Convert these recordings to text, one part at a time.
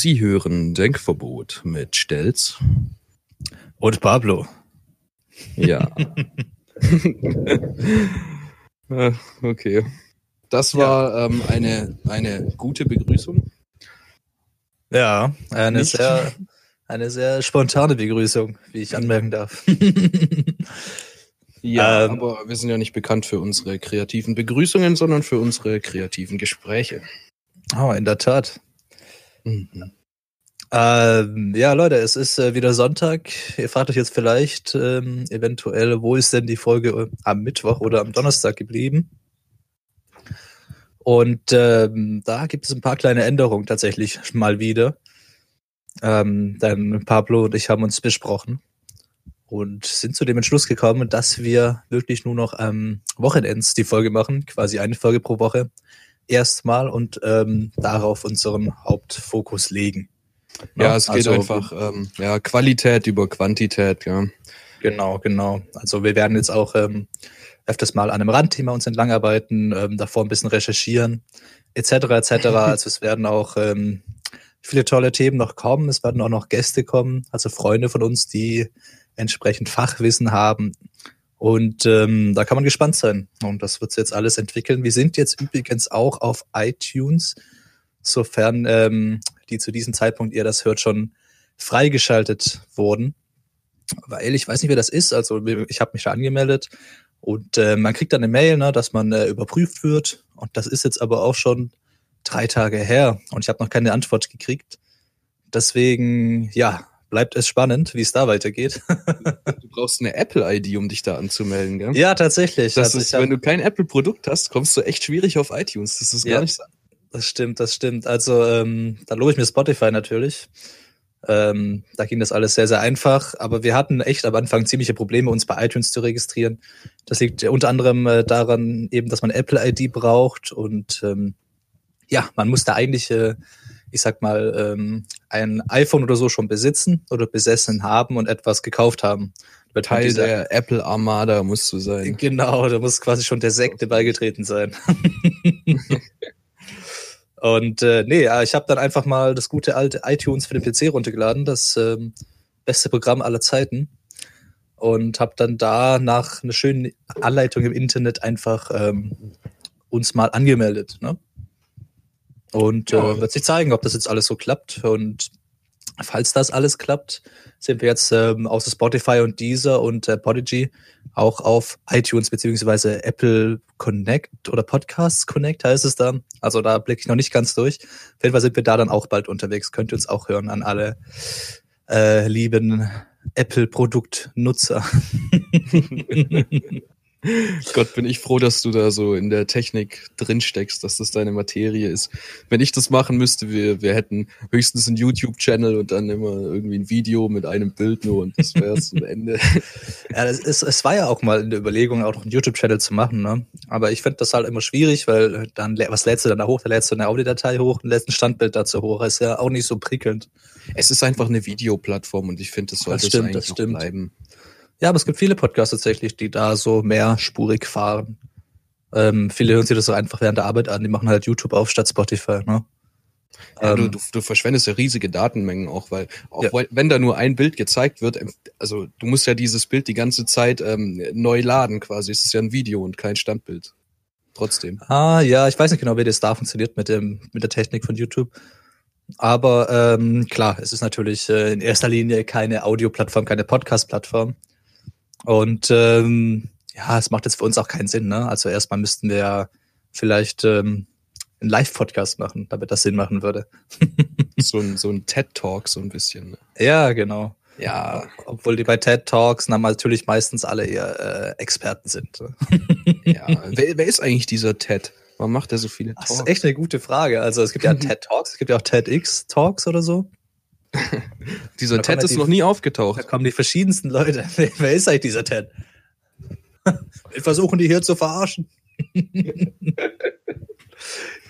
Sie hören Denkverbot mit Stelz. Und Pablo. Ja. Ah, okay. Das war ähm, eine, eine gute Begrüßung. Ja, eine Nicht? sehr, eine sehr spontane Begrüßung, wie ich anmerken darf. Ja, Ähm. aber wir sind ja nicht bekannt für unsere kreativen Begrüßungen, sondern für unsere kreativen Gespräche. oh, in der Tat. Mhm. Ähm, ja, Leute, es ist äh, wieder Sonntag. Ihr fragt euch jetzt vielleicht ähm, eventuell, wo ist denn die Folge äh, am Mittwoch oder am Donnerstag geblieben? Und ähm, da gibt es ein paar kleine Änderungen tatsächlich mal wieder. Ähm, denn Pablo und ich haben uns besprochen und sind zu dem Entschluss gekommen, dass wir wirklich nur noch am Wochenends die Folge machen, quasi eine Folge pro Woche erstmal und ähm, darauf unseren Hauptfokus legen. Ja, es geht Also, einfach ähm, ja, Qualität über Quantität, ja. Genau, genau. Also wir werden jetzt auch ähm, öfters mal an einem Randthema uns entlangarbeiten, ähm, davor ein bisschen recherchieren, etc. etc. also es werden auch ähm, viele tolle Themen noch kommen. Es werden auch noch Gäste kommen, also Freunde von uns, die entsprechend Fachwissen haben. Und ähm, da kann man gespannt sein. Und das wird sich jetzt alles entwickeln. Wir sind jetzt übrigens auch auf iTunes, sofern ähm, die zu diesem Zeitpunkt ihr das hört, schon freigeschaltet wurden. Weil ich weiß nicht, wer das ist. Also ich habe mich da angemeldet und äh, man kriegt dann eine Mail, ne, dass man äh, überprüft wird. Und das ist jetzt aber auch schon drei Tage her und ich habe noch keine Antwort gekriegt. Deswegen, ja, bleibt es spannend, wie es da weitergeht. Du brauchst eine Apple-ID, um dich da anzumelden, gell? ja, tatsächlich. Das Also ist, wenn du kein Apple-Produkt hast, kommst du echt schwierig auf iTunes. Das ist Ja. gar nicht so. Das stimmt, das stimmt. Also ähm, da lobe ich mir Spotify natürlich. Ähm, da ging das alles sehr, sehr einfach. Aber wir hatten echt am Anfang ziemliche Probleme, uns bei iTunes zu registrieren. Das liegt unter anderem äh, daran, eben, dass man Apple-ID braucht. Und ähm, ja, man muss da eigentlich, äh, ich sag mal, ähm, ein iPhone oder so schon besitzen oder besessen haben und etwas gekauft haben. Man Teil dieser- der Apple Armada musst du sein. Genau, da muss quasi schon der Sekte beigetreten sein. Und äh, nee, ja, ich habe dann einfach mal das gute alte iTunes für den PC runtergeladen, das ähm, beste Programm aller Zeiten. Und habe dann da nach einer schönen Anleitung im Internet einfach ähm, uns mal angemeldet. Ne? Und äh, wird sich zeigen, ob das jetzt alles so klappt. Und falls das alles klappt, sind wir jetzt ähm, außer Spotify und Deezer und äh, Podigy auch auf iTunes beziehungsweise Apple Connect oder Podcasts Connect heißt es dann. Also da blicke ich noch nicht ganz durch. Auf jeden Fall sind wir da dann auch bald unterwegs. Könnt ihr uns auch hören an alle äh, lieben Apple-Produktnutzer. Gott, bin ich froh, dass du da so in der Technik drin steckst, dass das deine Materie ist. Wenn ich das machen müsste, wir, wir hätten höchstens einen YouTube-Channel und dann immer irgendwie ein Video mit einem Bild nur und das wäre es am Ende. Ja, es, ist, es war ja auch mal in der Überlegung, auch noch einen YouTube-Channel zu machen, ne? Aber ich finde das halt immer schwierig, weil dann, was lädst du dann da hoch? Da lädst du eine Audiodatei hoch und lädst ein Standbild dazu hoch. ist ja auch nicht so prickelnd. Es ist einfach eine Videoplattform und ich finde, das sollte Das stimmt, es eigentlich das bleiben. Ja, aber es gibt viele Podcasts tatsächlich, die da so mehrspurig fahren. Ähm, viele hören sich das so einfach während der Arbeit an, die machen halt YouTube auf statt Spotify, ne? Ja, du, Ähm, du, du verschwendest ja riesige Datenmengen auch, weil auch Ja. weil, wenn da nur ein Bild gezeigt wird, ähm, also du musst ja dieses Bild die ganze Zeit ähm, neu laden quasi. Es ist ja ein Video und kein Standbild. Trotzdem. Ah, ja, ich weiß nicht genau, wie das da funktioniert mit dem, mit der Technik von YouTube. Aber ähm, klar, es ist natürlich äh, in erster Linie keine Audioplattform, keine Podcast-Plattform. Und ähm, ja, es macht jetzt für uns auch keinen Sinn. Ne? Also erstmal müssten wir ja vielleicht ähm, einen Live-Podcast machen, damit das Sinn machen würde. So ein, so ein TED-Talk so ein bisschen. ne? Ja, genau. Ja, Obwohl die bei TED Talks na, natürlich meistens alle eher äh, Experten sind. ne? ja. wer, wer ist eigentlich dieser TED? Warum macht er so viele Das Talks? ist echt eine gute Frage. Also es gibt ja TED Talks, es gibt ja auch TEDx Talks oder so. Dieser Da TED ja ist die- noch nie Da aufgetaucht. kommen die verschiedensten Leute. Wer wer ist eigentlich dieser Ted? Wir versuchen die hier zu verarschen.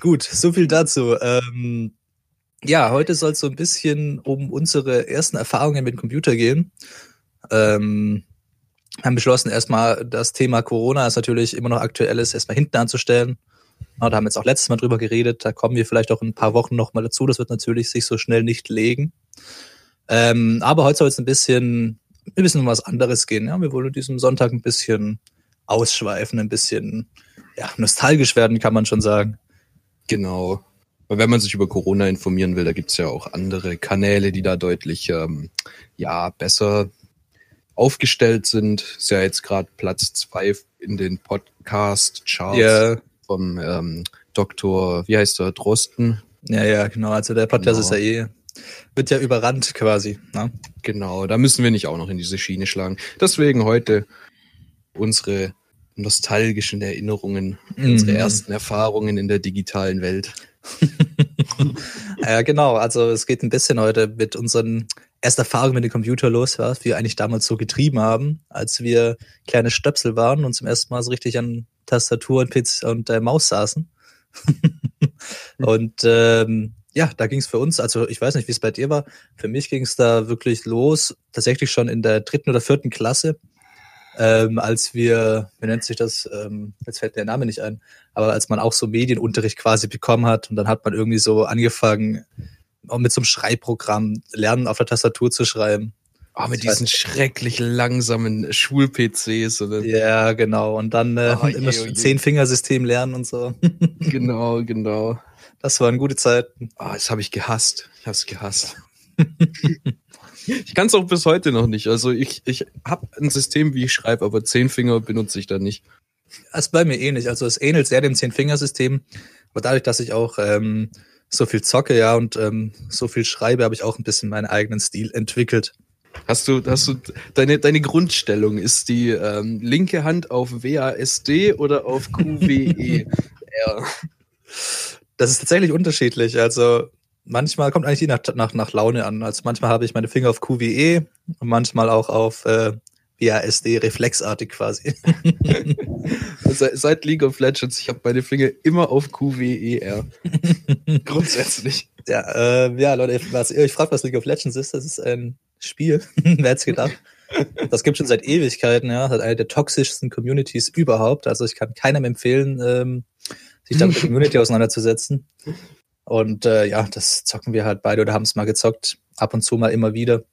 Gut, so viel dazu. Ähm, ja, heute soll es so ein bisschen um unsere ersten Erfahrungen mit dem Computer gehen. Ähm, haben beschlossen, erstmal das Thema Corona ist natürlich immer noch aktuell ist, erstmal hinten anzustellen. Ja, da haben wir jetzt auch letztes Mal drüber geredet. Da kommen wir vielleicht auch in ein paar Wochen nochmal dazu. Das wird natürlich sich so schnell nicht legen. Ähm, aber heute soll es ein bisschen, ein bisschen um was anderes gehen. Ja, wir wollen diesem Sonntag ein bisschen ausschweifen, ein bisschen ja, nostalgisch werden, kann man schon sagen. Genau. Weil wenn man sich über Corona informieren will, da gibt's ja auch andere Kanäle, die da deutlich ähm, ja, besser aufgestellt sind. Ist ja jetzt gerade Platz zwei in den Podcast-Charts Ja, vom ähm, Doktor, wie heißt er, Drosten. ja, ja, genau. Also der Podcast Genau. ist ja eh, wird ja überrannt quasi. Ne? Genau, da müssen wir nicht auch noch in diese Schiene schlagen. Deswegen heute unsere nostalgischen Erinnerungen, unsere Mhm. ersten Erfahrungen in der digitalen Welt. Ja, genau. Also es geht ein bisschen heute mit unseren ersten Erfahrungen mit dem Computer los, was wir eigentlich damals so getrieben haben, als wir kleine Stöpsel waren und zum ersten Mal so richtig an Tastatur und PC und äh, Maus saßen. und ähm, ja, da ging es für uns, also ich weiß nicht, wie es bei dir war, für mich ging es da wirklich los, tatsächlich schon in der dritten oder vierten Klasse, ähm, als wir, wie nennt sich das, ähm, jetzt fällt der Name nicht ein, aber als man auch so Medienunterricht quasi bekommen hat und dann hat man irgendwie so angefangen, auch mit so einem Schreibprogramm lernen, auf der Tastatur zu schreiben. Ah, mit diesen schrecklich langsamen Schul-PCs. oder? Ja, genau. Und dann äh, Oh, immer je, oh je. Zehn-Fingersystem lernen und so. Genau, genau. Das waren gute Zeiten. Ah, das habe ich gehasst. Ich habe es gehasst. ich kann es auch bis heute noch nicht. Also ich, ich habe ein System, wie ich schreibe, aber zehn Finger benutze ich da nicht. Das ist bei mir ähnlich. Also es ähnelt sehr dem Zehn-Fingersystem. Aber dadurch, dass ich auch ähm, so viel zocke, ja, und ähm, so viel schreibe, habe ich auch ein bisschen meinen eigenen Stil entwickelt. Hast du, hast du deine, deine Grundstellung ist die ähm, linke Hand auf WASD oder auf QWE? ja. Das ist tatsächlich unterschiedlich. Also manchmal kommt eigentlich je nach, nach, nach Laune an. Also manchmal habe ich meine Finger auf QWE und manchmal auch auf äh, WASD, reflexartig quasi. Seit, seit League of Legends, ich habe meine Finger immer auf QWER. Grundsätzlich. Ja, äh, ja, Leute, was ihr euch fragt, was League of Legends ist, das ist ein Spiel. Wer hätte gedacht? Das gibt schon seit Ewigkeiten, ja. Das hat eine der toxischsten Communities überhaupt. Also ich kann keinem empfehlen, ähm, sich da mit der Community auseinanderzusetzen. Und äh, ja, das zocken wir halt beide oder haben es mal gezockt, ab und zu mal immer wieder.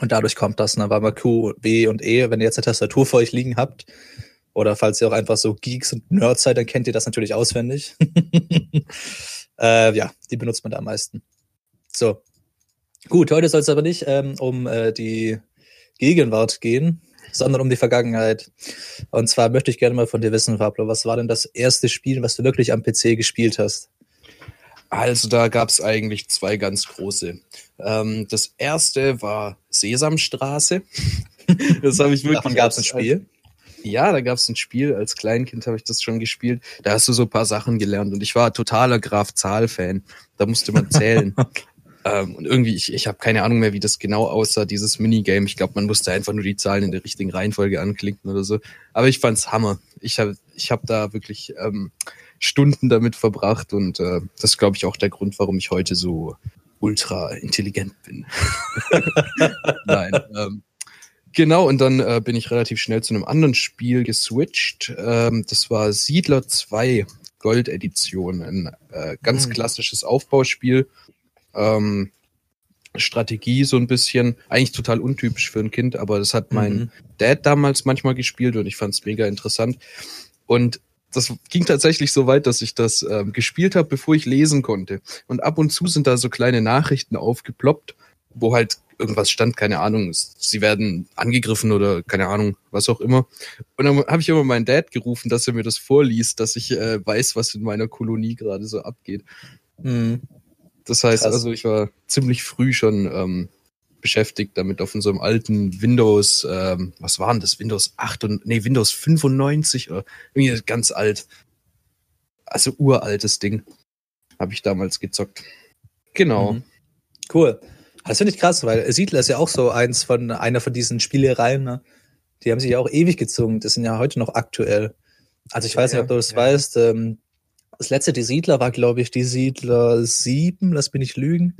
Und dadurch kommt das, ne, weil wir Q, B und E, wenn ihr jetzt eine Tastatur vor euch liegen habt, oder falls ihr auch einfach so Geeks und Nerds seid, dann kennt ihr das natürlich auswendig. äh, ja, die benutzt man da am meisten. So. Gut, heute soll es aber nicht ähm, um äh, die Gegenwart gehen, sondern um die Vergangenheit. Und zwar möchte ich gerne mal von dir wissen, Pablo, was war denn das erste Spiel, was du wirklich am PC gespielt hast? Also da gab es eigentlich zwei ganz große. Ähm, das erste war Sesamstraße. das habe ich wirklich. Davon gab es ein Spiel. Ja, da gab es ein Spiel. Als Kleinkind habe ich das schon gespielt. Da hast du so ein paar Sachen gelernt und ich war totaler Graf-Zahl-Fan. Da musste man zählen. ähm, und irgendwie, ich, ich habe keine Ahnung mehr, wie das genau aussah, dieses Minigame. Ich glaube, man musste einfach nur die Zahlen in der richtigen Reihenfolge anklicken oder so. Aber ich fand's Hammer. Ich habe ich hab da wirklich ähm, Stunden damit verbracht und äh, das ist, glaube ich, auch der Grund, warum ich heute so ultra intelligent bin. Nein. Ähm, Genau, und dann äh, bin ich relativ schnell zu einem anderen Spiel geswitcht. Ähm, das war Siedler 2 Gold Edition, ein äh, ganz Hm. klassisches Aufbauspiel. Ähm, Strategie so ein bisschen, eigentlich total untypisch für ein Kind, aber das hat mein Mhm. Dad damals manchmal gespielt und ich fand es mega interessant. Und das ging tatsächlich so weit, dass ich das ähm, gespielt habe, bevor ich lesen konnte. Und ab und zu sind da so kleine Nachrichten aufgeploppt, wo halt irgendwas stand, keine Ahnung, sie werden angegriffen oder keine Ahnung, was auch immer. Und dann habe ich immer meinen Dad gerufen, dass er mir das vorliest, dass ich äh, weiß, was in meiner Kolonie gerade so abgeht. Mhm. Das heißt Krass. also, ich war ziemlich früh schon ähm, beschäftigt damit auf unserem alten Windows, ähm, was waren das? Windows 8 und, nee, Windows 95 oder irgendwie ganz alt. Also uraltes Ding. Habe ich damals gezockt. Genau. Mhm. Cool. Das finde ich krass, weil Siedler ist ja auch so eins von einer von diesen Spielereien, ne? Die haben sich ja auch ewig gezogen. Das sind ja heute noch aktuell. Also ich weiß Ja, nicht, ob du das ja. weißt. Ähm, Das letzte, die Siedler, war, glaube ich, die Siedler 7, lass mich nicht lügen.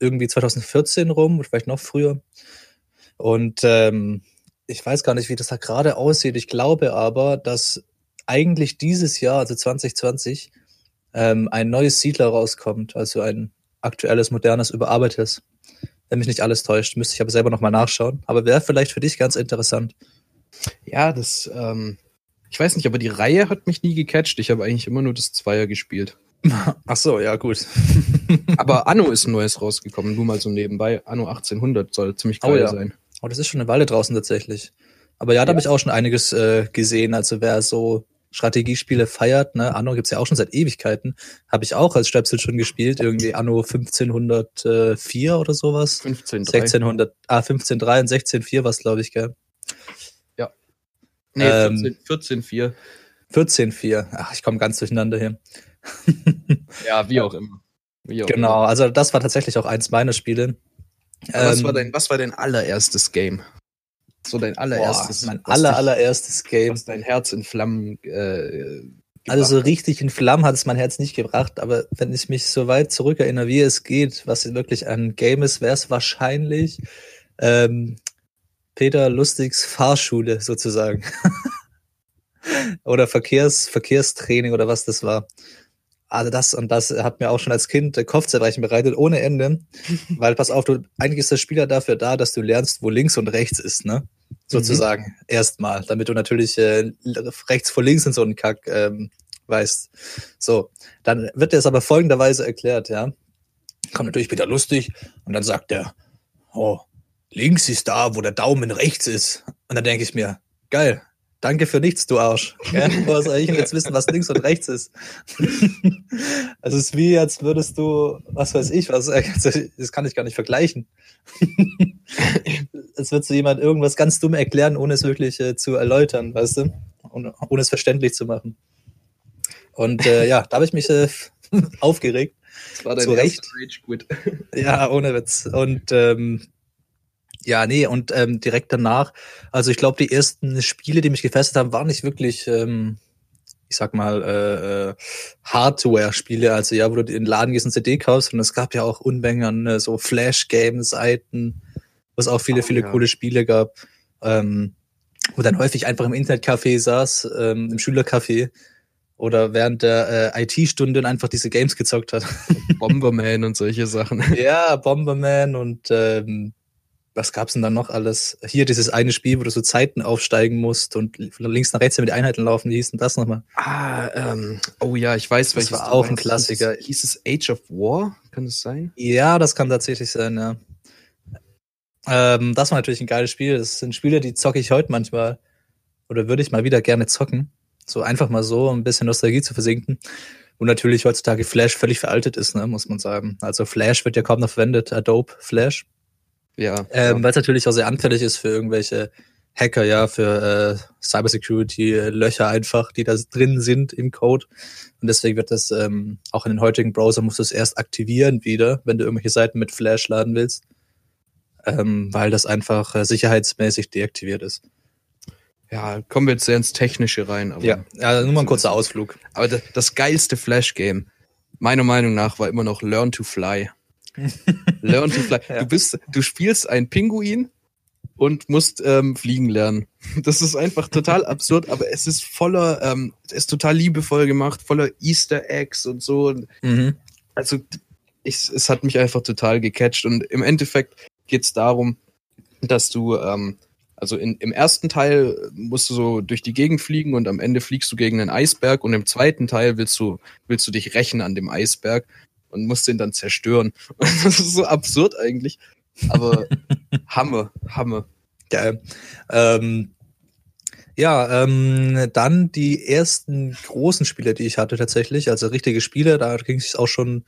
Irgendwie 2014 rum, vielleicht noch früher. Und ähm, ich weiß gar nicht, wie das da gerade aussieht. Ich glaube aber, dass eigentlich dieses Jahr, also 2020, ähm, ein neues Siedler rauskommt, also ein aktuelles, modernes, überarbeitetes. Wenn mich nicht alles täuscht, müsste ich aber selber nochmal nachschauen. Aber wäre vielleicht für dich ganz interessant. Ja, das, ähm, ich weiß nicht, aber die Reihe hat mich nie gecatcht. Ich habe eigentlich immer nur das Zweier gespielt. Ach so, ja, gut. Aber Anno ist ein neues rausgekommen, nur mal so nebenbei. Anno 1800 soll ziemlich Oh geil ja. sein. Oh, das ist schon eine Weile draußen tatsächlich. Aber ja, da habe ich auch schon einiges äh, gesehen. Also wer so Strategiespiele feiert, ne, Anno gibt's ja auch schon seit Ewigkeiten, habe ich auch als Stöpsel schon gespielt, irgendwie Anno 1504 oder sowas. 15, 1600, ah, 15.3 und 16.4 was glaube ich, gell? Nee, Ähm, 14, 14, 4. 14.4. Ach, ich komme ganz durcheinander hier. Ja, wie auch immer. Wie auch Genau, also das war tatsächlich auch eins meiner Spiele. Aber was, Ähm, war dein, was war dein allererstes Game? So dein boah, allererstes. mein was aller, dich- allererstes Game. Was dein Herz in Flammen äh, Also so richtig in Flammen hat es mein Herz nicht gebracht, aber wenn ich mich so weit zurückerinnere, wie es geht, was wirklich ein Game ist, wäre es wahrscheinlich ähm, Peter Lustigs Fahrschule sozusagen. oder Verkehrs, Verkehrstraining oder was das war. Also das und das hat mir auch schon als Kind Kopfzerbrechen bereitet, ohne Ende. Weil, pass auf, du, eigentlich ist der Spieler dafür da, dass du lernst, wo links und rechts ist, ne? Sozusagen. Erstmal. Damit du natürlich äh, rechts vor links und so einen Kack ähm, weißt. So. Dann wird dir es aber folgenderweise erklärt, ja. Kommt natürlich wieder lustig und dann sagt er, oh, links ist da, wo der Daumen rechts ist. Und dann denke ich mir, geil, danke für nichts, du Arsch. Gell? Woher soll ich denn jetzt wissen, was links und rechts ist? also es ist wie, als würdest du, was weiß ich, was, also das kann ich gar nicht vergleichen. als würdest du jemand irgendwas ganz dumm erklären, ohne es wirklich äh, zu erläutern, weißt du? Und, ohne es verständlich zu machen. Und äh, ja, da habe ich mich äh, aufgeregt. Das war dein Zu Recht. Ja, ohne Witz. Und ähm, ja, nee, und ähm, direkt danach, also ich glaube, die ersten Spiele, die mich gefesselt haben, waren nicht wirklich, ähm, ich sag mal, äh, äh, Hardware-Spiele, also ja, wo du in den Laden gehst und CD kaufst, und es gab ja auch Unmengen an äh, so Flash-Game-Seiten, wo es auch viele, Oh, viele ja. coole Spiele gab, ähm, wo dann häufig einfach im Internetcafé saß, ähm, im Schülercafé oder während der äh, IT-Stunde und einfach diese Games gezockt hat. Bomberman und solche Sachen. Ja, Bomberman und ähm, was gab's denn dann noch alles? Hier dieses eine Spiel, wo du so Zeiten aufsteigen musst und von links nach rechts mit Einheiten laufen. Wie hieß denn das nochmal? Ah, ähm, oh ja, ich weiß, welches war du auch ein. Klassiker. Hieß es Age of War? Kann das sein? Ja, das kann tatsächlich sein, ja. Ähm, das war natürlich ein geiles Spiel. Das sind Spiele, die zocke ich heute manchmal. Oder würde ich mal wieder gerne zocken. So einfach mal so, um ein bisschen Nostalgie zu versinken. Und natürlich heutzutage Flash völlig veraltet ist, ne, muss man sagen. Also Flash wird ja kaum noch verwendet, Adobe Flash. Ja. Ähm, ja. Weil es natürlich auch sehr anfällig ist für irgendwelche Hacker, ja, für äh, Cybersecurity-Löcher einfach, die da drin sind im Code. Und deswegen wird das ähm, auch in den heutigen Browser musst du es erst aktivieren wieder, wenn du irgendwelche Seiten mit Flash laden willst. Ähm, weil das einfach äh, sicherheitsmäßig deaktiviert ist. ja, kommen wir jetzt sehr ins Technische rein. Aber, Ja, ja nur mal ein kurzer Ausflug. aber das, das geilste Flash-Game, meiner Meinung nach, war immer noch Learn to Fly. Learn to Fly. Ja. Du bist, du spielst einen Pinguin und musst ähm, fliegen lernen. Das ist einfach total absurd, aber es ist voller, ähm, es ist total liebevoll gemacht, voller Easter Eggs und so. Und Mhm. also ich, es hat mich einfach total gecatcht und im Endeffekt geht es darum, dass du, ähm, also in, im ersten Teil musst du so durch die Gegend fliegen und am Ende fliegst du gegen einen Eisberg und im zweiten Teil willst du, willst du dich rächen an dem Eisberg und musst den dann zerstören. Das ist so absurd eigentlich, aber Hammer, Hammer. Geil. Ähm, ja, ähm, dann die ersten großen Spiele, die ich hatte tatsächlich, also richtige Spiele, da ging es auch schon,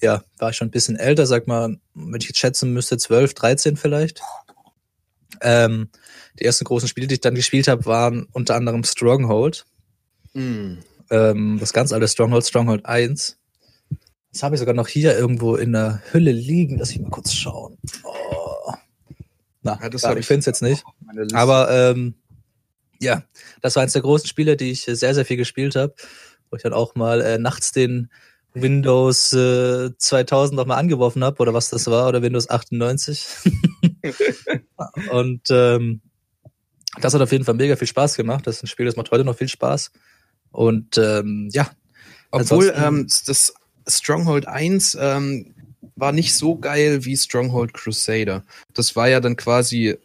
ja, war ich schon ein bisschen älter, sag mal, wenn ich jetzt schätzen müsste, 12, 13 vielleicht. Ähm, die ersten großen Spiele, die ich dann gespielt habe, waren unter anderem Stronghold, Mm. ähm, das ganz alte Stronghold, Stronghold 1. Das habe ich sogar noch hier irgendwo in der Hülle liegen, lass ich mal kurz schauen. Oh. Na, Ja, das hab ich finde es jetzt nicht. Aber ähm, ja, das war eins der großen Spiele, die ich sehr, sehr viel gespielt habe. wo ich dann auch mal äh, nachts den Windows äh, 2000 noch mal angeworfen habe oder was das war oder Windows 98. und ähm, das hat auf jeden Fall mega viel Spaß gemacht. Das ist ein Spiel, das macht heute noch viel Spaß. Und ähm, ja. Obwohl ähm, das Stronghold 1 ähm, war nicht so geil wie Stronghold Crusader. Das war ja dann quasi,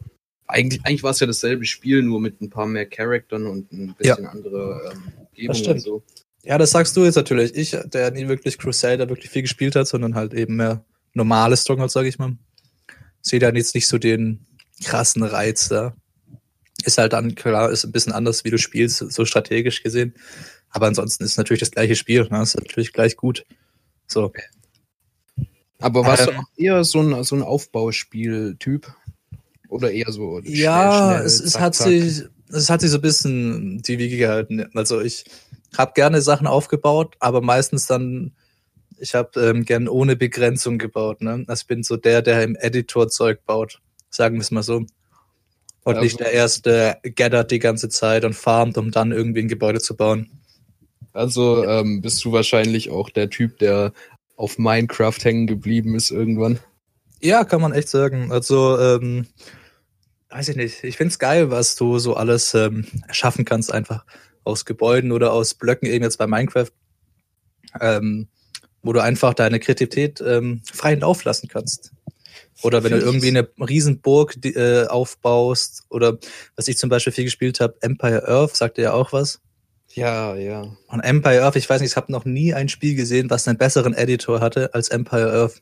eigentlich, eigentlich war es ja dasselbe Spiel, nur mit ein paar mehr Charaktern und ein bisschen andere ähm, Umgebung und so. Ja, das sagst du jetzt natürlich. Ich, der nie wirklich Crusader wirklich viel gespielt hat, sondern halt eben mehr normales Stronghold, sage ich mal. Sehe dann jetzt nicht so den krassen Reiz da. Ist halt dann, klar, ist ein bisschen anders, wie du spielst, so strategisch gesehen. Aber ansonsten ist natürlich das gleiche Spiel. Ne? Ist natürlich gleich gut. So. Aber warst du Ähm, auch eher so ein, so ein Aufbauspiel-Typ? Oder eher so schnell, Ja, schnell, es, es zack, hat zack? sich, es hat sich so ein bisschen die Wiege gehalten. Also ich habe gerne Sachen aufgebaut, aber meistens dann, ich habe ähm, gern ohne Begrenzung gebaut. Ne? Also ich bin so der, der im Editor Zeug baut, sagen wir es mal so. Und Ja, nicht der erste gathert die ganze Zeit und farmt, um dann irgendwie ein Gebäude zu bauen. Also ähm, bist du wahrscheinlich auch der Typ, der auf Minecraft hängen geblieben ist irgendwann. Ja, kann man echt sagen. Also, ähm, weiß ich nicht. Ich find's geil, was du so alles ähm, erschaffen kannst, einfach aus Gebäuden oder aus Blöcken, eben jetzt bei Minecraft, ähm, wo du einfach deine Kreativität ähm, freien Lauf lassen kannst. Oder wenn du irgendwie eine Riesenburg die, äh, aufbaust oder was ich zum Beispiel viel gespielt habe, Empire Earth, sagt ja auch was. Ja, ja. Und Empire Earth, ich weiß nicht, ich habe noch nie ein Spiel gesehen, was einen besseren Editor hatte als Empire Earth.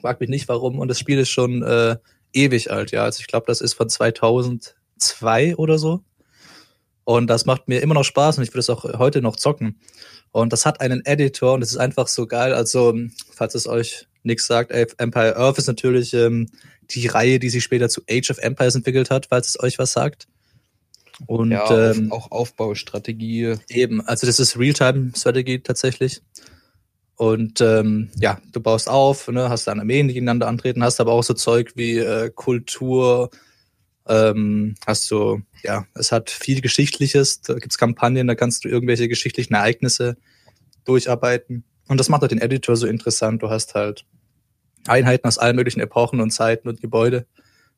Frag mich nicht warum. Und das Spiel ist schon äh, ewig alt, ja. Also ich glaube, das ist von 2002 oder so. Und das macht mir immer noch Spaß und ich würde es auch heute noch zocken. Und das hat einen Editor und es ist einfach so geil. Also, falls es euch nichts sagt, Empire Earth ist natürlich ähm, die Reihe, die sich später zu Age of Empires entwickelt hat, falls es euch was sagt. Und ja, ähm, auch Aufbaustrategie. Eben, also das ist Realtime-Strategie tatsächlich. Und ähm, ja, du baust auf, ne, hast dann Armeen, die gegeneinander antreten, hast aber auch so Zeug wie äh, Kultur, ähm, hast du, ja, es hat viel Geschichtliches, da gibt's Kampagnen, da kannst du irgendwelche geschichtlichen Ereignisse durcharbeiten. Und das macht halt den Editor so interessant. Du hast halt Einheiten aus allen möglichen Epochen und Zeiten und Gebäude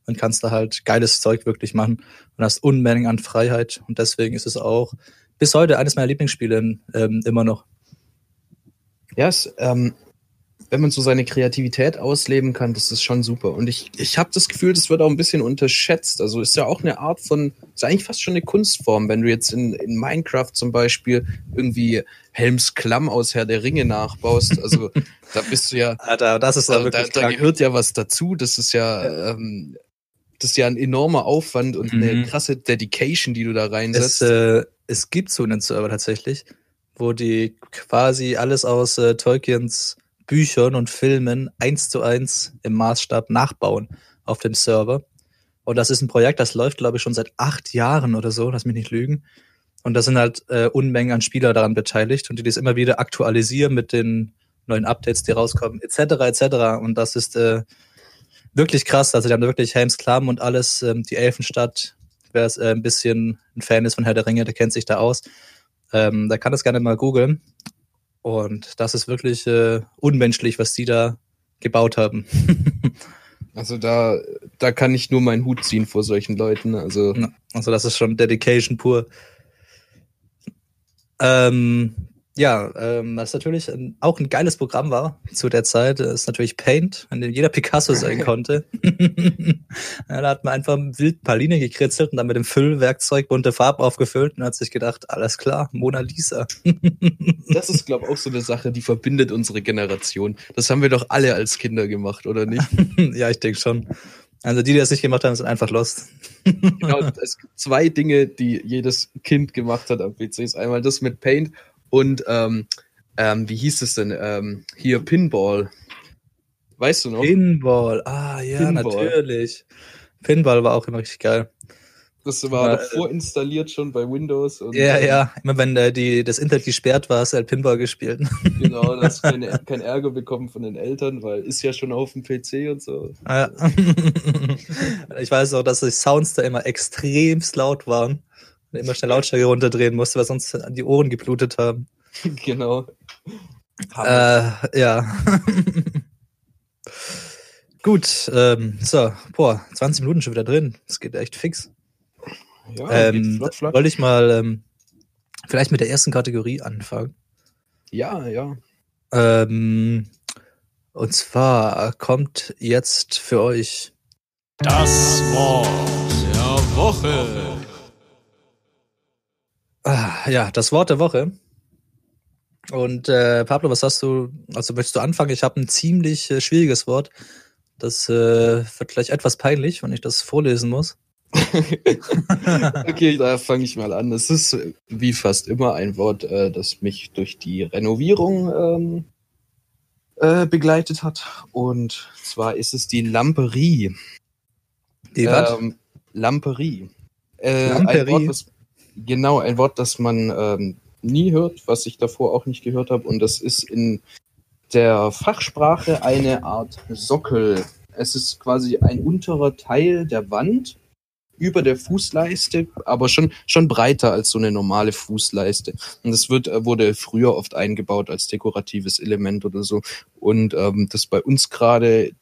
und kannst da halt geiles Zeug wirklich machen und hast Unmengen an Freiheit. Und deswegen ist es auch bis heute eines meiner Lieblingsspiele ähm, immer noch. Ja, es, ähm, wenn man so seine Kreativität ausleben kann, das ist schon super. Und ich, ich habe das Gefühl, das wird auch ein bisschen unterschätzt. Also ist ja auch eine Art von, ist eigentlich fast schon eine Kunstform, wenn du jetzt in, in Minecraft zum Beispiel irgendwie Helms Klamm aus Herr der Ringe nachbaust. Also da bist du ja, Alter, das ist also, da, da gehört ja was dazu. Das ist ja, ähm, das ist ja ein enormer Aufwand und eine Mhm. krasse Dedication, die du da Es, reinsetzt. äh, es gibt so einen Server tatsächlich, wo die quasi alles aus äh, Tolkiens Büchern und Filmen eins zu eins im Maßstab nachbauen auf dem Server. Und das ist ein Projekt, das läuft, glaube ich, schon seit acht Jahren oder so, lass mich nicht lügen. Und da sind halt äh, Unmengen an Spieler daran beteiligt und die das immer wieder aktualisieren mit den neuen Updates, die rauskommen, etc. etc. Und das ist äh, wirklich krass. Also die haben da wirklich Helms Klamm und alles, ähm, die Elfenstadt, wer es äh, ein bisschen ein Fan ist von Herr der Ringe, der kennt sich da aus. Ähm, der kann das gerne mal googeln. Und das ist wirklich äh, unmenschlich, was die da gebaut haben. Also da, da kann ich nur meinen Hut ziehen vor solchen Leuten. Also also das ist schon Dedication pur. Ähm, ja, ähm, was natürlich ein, auch ein geiles Programm war zu der Zeit, ist natürlich Paint, an dem jeder Picasso sein konnte. ja, da hat man einfach wild Linien gekritzelt und dann mit dem Füllwerkzeug bunte Farben aufgefüllt und hat sich gedacht, alles klar, Mona Lisa. Das ist, glaube ich, auch so eine Sache, die verbindet unsere Generation. Das haben wir doch alle als Kinder gemacht, oder nicht? ja, ich denke schon. Also die, die das nicht gemacht haben, sind einfach lost. genau, es gibt zwei Dinge, die jedes Kind gemacht hat am PC. Ist einmal das mit Paint und ähm, ähm, wie hieß es denn? Ähm, hier Pinball. Weißt du noch? Pinball, ah ja, Pinball. natürlich. Pinball war auch immer richtig geil. Das war doch vorinstalliert schon bei Windows. Und, Ja, ähm, ja. Immer wenn äh, die, das Internet gesperrt war, hast du halt Pinball gespielt. Genau, das keine, kein Ärger bekommen von den Eltern, weil ist ja schon auf dem PC und so. Ja. ich weiß auch, dass die Sounds da immer extremst laut waren. Und immer schnell Lautstärke runterdrehen musste, weil sonst die Ohren geblutet haben. genau. Äh, ja. Gut, ähm, so, boah, 20 Minuten schon wieder drin. Das geht echt fix. ja, ähm, geht flott, flott. Wollte ich mal ähm, vielleicht mit der ersten Kategorie anfangen. Ja, ja. Ähm, und zwar kommt jetzt für euch Das Wort der Woche. Ah, ja das Wort der Woche. Und äh, Pablo, was hast du? Also möchtest du anfangen? Ich habe ein ziemlich äh, schwieriges Wort. Das äh, wird gleich etwas peinlich, wenn ich das vorlesen muss. Okay, da fange ich mal an. Es ist äh, wie fast immer ein Wort, äh, das mich durch die Renovierung ähm, äh, begleitet hat. Und zwar ist es die Lamperie. Die was? Ähm, Lamperie. Äh, Lamperie? Ein Wort, das, genau, ein Wort, das man ähm, nie hört, was ich davor auch nicht gehört habe. Und das ist in der Fachsprache eine Art Sockel. Es ist quasi ein unterer Teil der Wand über der Fußleiste, aber schon, schon breiter als so eine normale Fußleiste. Und das wird, äh, wurde früher oft eingebaut als dekoratives Element oder so. Und ähm, das bei uns gerade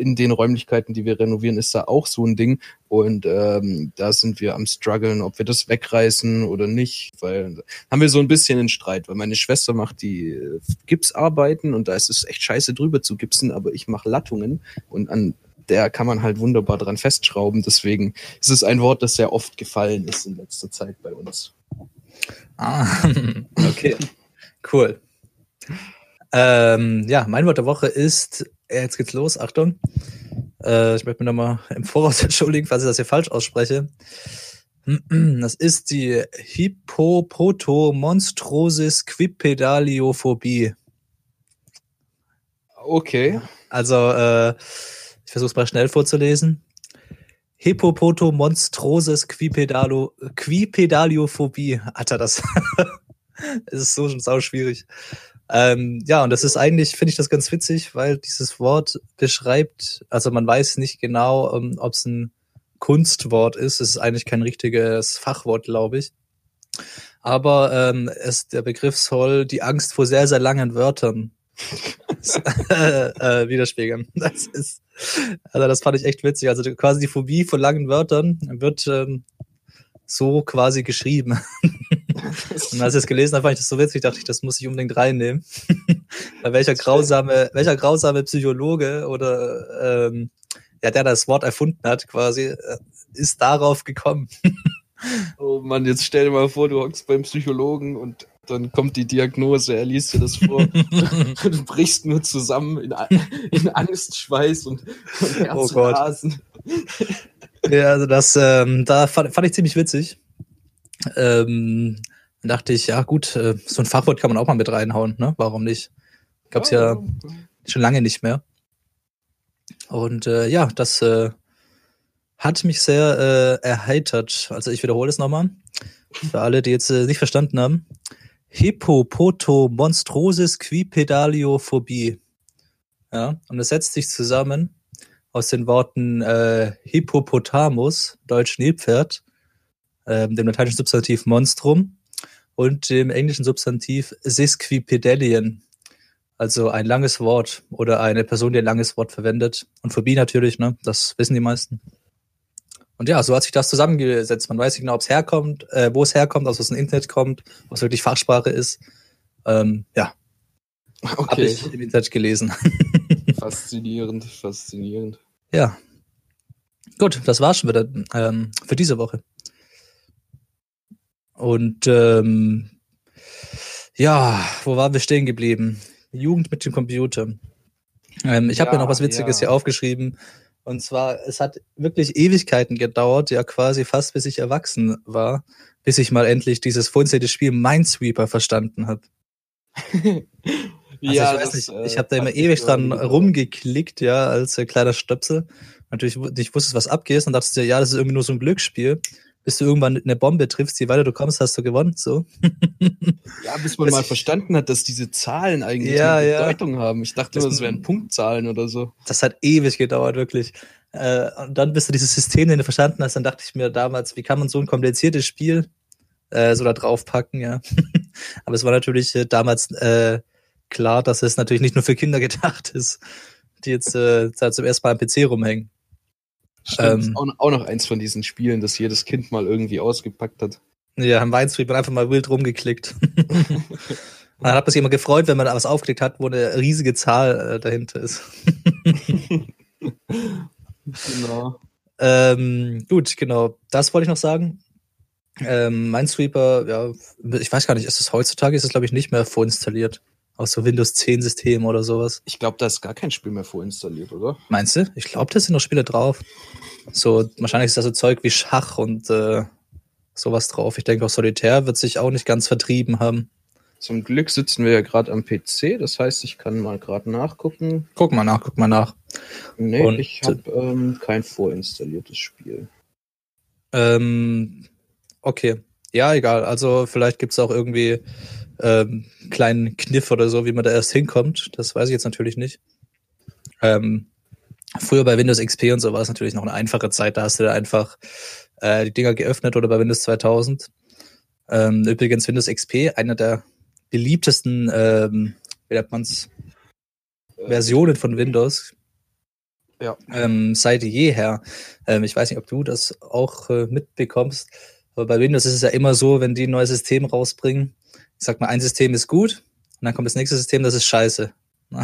in den Räumlichkeiten, die wir renovieren, ist da auch so ein Ding. Und ähm, da sind wir am struggeln, ob wir das wegreißen oder nicht. Weil haben wir so ein bisschen einen Streit, weil meine Schwester macht die äh, Gipsarbeiten und da ist es echt scheiße drüber zu gipsen, aber ich mache Lattungen und an der kann man halt wunderbar dran festschrauben. Deswegen ist es ein Wort, das sehr oft gefallen ist in letzter Zeit bei uns. Ah, okay, cool. Ähm, ja, mein Wort der Woche ist, jetzt geht's los, Achtung. Äh, ich möchte mich nochmal im Voraus entschuldigen, falls ich das hier falsch ausspreche. Das ist die Hippopotomonstrosis Quipedaliophobie. Okay. Also, äh, ich versuche es mal schnell vorzulesen. Hippopotomonstrosis Quipedalo, Quipedaliophobie. Alter, das es ist so schon sau schwierig. Ähm, ja, und das ist eigentlich, finde ich das ganz witzig, weil dieses Wort beschreibt, also man weiß nicht genau, ähm, ob es ein Kunstwort ist. Es ist eigentlich kein richtiges Fachwort, glaube ich. Aber ähm, es, der Begriff soll die Angst vor sehr, sehr langen Wörtern äh, widerspiegeln. Das ist, also das fand ich echt witzig. Also quasi die Phobie vor langen Wörtern wird ähm, so quasi geschrieben. Und als ich es gelesen habe, fand ich das so witzig, dachte ich, das muss ich unbedingt reinnehmen. Weil welcher grausame, welcher grausame Psychologe oder ähm, ja, der das Wort erfunden hat, quasi, äh, ist darauf gekommen. Oh Mann, jetzt stell dir mal vor, du hockst beim Psychologen und dann kommt die Diagnose, er liest dir das vor. du brichst nur zusammen in, in Angstschweiß und, und Oh Gott. Herzrasen. Ja, also das, ähm, da fand, fand ich ziemlich witzig. Ähm, dann dachte ich, ja gut, äh, so ein Fachwort kann man auch mal mit reinhauen, ne? Warum nicht? Gab's ja schon lange nicht mehr. Und äh, ja, das äh, hat mich sehr äh, erheitert. Also ich wiederhole es nochmal. Für alle, die jetzt äh, nicht verstanden haben. Hippopotomonstrosis quipedaliophobie. Ja, und es setzt sich zusammen aus den Worten äh, Hippopotamus, deutsch Nilpferd, ähm, dem lateinischen Substantiv Monstrum und dem englischen Substantiv Sisquipedalien, also ein langes Wort oder eine Person, die ein langes Wort verwendet. Und Phobie natürlich, ne? Das wissen die meisten. Und ja, so hat sich das zusammengesetzt. Man weiß nicht genau, ob es herkommt, äh, wo es herkommt, aus dem Internet kommt, was wirklich Fachsprache ist. Ähm, ja, habe Okay, ich im Internet gelesen. faszinierend, faszinierend. ja. Gut, das war's schon wieder ähm, für diese Woche. Und ähm, ja, wo waren wir stehen geblieben? Jugend mit dem Computer. Ähm, ich habe Ja, mir noch was Witziges ja. hier aufgeschrieben. Und zwar, es hat wirklich Ewigkeiten gedauert, ja quasi fast bis ich erwachsen war, bis ich mal endlich dieses vorhinzerte Spiel Minesweeper verstanden habe. Also ich weiß nicht, äh, ich habe da immer ewig dran rumgeklickt, ja, als äh, kleiner Stöpsel. Natürlich wu- nicht wusstest, was abgeht und dachtest dir, ja, das ist irgendwie nur so ein Glücksspiel. Bis du irgendwann eine Bombe triffst, je weiter du kommst, hast du gewonnen, so. Ja, bis man Das- mal verstanden hat, dass diese Zahlen eigentlich Ja, eine ja. Bedeutung haben. Ich dachte Das- immer, das wären Punktzahlen oder so. Das hat ewig gedauert, wirklich. Äh, und dann, bis du dieses System den du verstanden hast, dann dachte ich mir damals, wie kann man so ein kompliziertes Spiel äh, so da drauf packen, ja. Aber es war natürlich äh, damals äh, klar, dass es natürlich nicht nur für Kinder gedacht ist, die jetzt äh, da zum ersten Mal am PC rumhängen. Stimmt, Ähm. auch, noch eins von diesen Spielen, das jedes Kind mal irgendwie ausgepackt hat. Ja, am Weinsfried einfach mal wild rumgeklickt. Man hat man sich immer gefreut, wenn man da was aufgeklickt hat, wo eine riesige Zahl äh, dahinter ist. Genau. Ähm, gut, genau. Das wollte ich noch sagen. Ähm, Minesweeper, ja, ich weiß gar nicht, ist es heutzutage, ist es glaube ich nicht mehr vorinstalliert. Aus so Windows 10 System oder sowas. Ich glaube, da ist gar kein Spiel mehr vorinstalliert, oder? Meinst du? Ich glaube, da sind noch Spiele drauf. So, wahrscheinlich ist da so Zeug wie Schach und äh, sowas drauf. Ich denke auch Solitär wird sich auch nicht ganz vertrieben haben. Zum Glück sitzen wir ja gerade am PC, das heißt, ich kann mal gerade nachgucken. Guck mal nach, guck mal nach. Nee, Und- ich habe ähm, kein vorinstalliertes Spiel. Ähm, okay. Ja, egal. Also vielleicht gibt's auch irgendwie ähm, kleinen Kniff oder so, wie man da erst hinkommt. Das weiß ich jetzt natürlich nicht. Ähm, früher bei Windows XP und so war es natürlich noch eine einfache Zeit. Da hast du da einfach äh, die Dinger geöffnet oder bei Windows 2000. Ähm, übrigens Windows XP, einer der beliebtesten, ähm, wie nennt man's, Versionen von Windows. Ja. Ähm, seit jeher. Ähm, ich weiß nicht, ob du das auch äh, mitbekommst. Aber bei Windows ist es ja immer so, wenn die ein neues System rausbringen, ich sag mal, ein System ist gut und dann kommt das nächste System, das ist scheiße.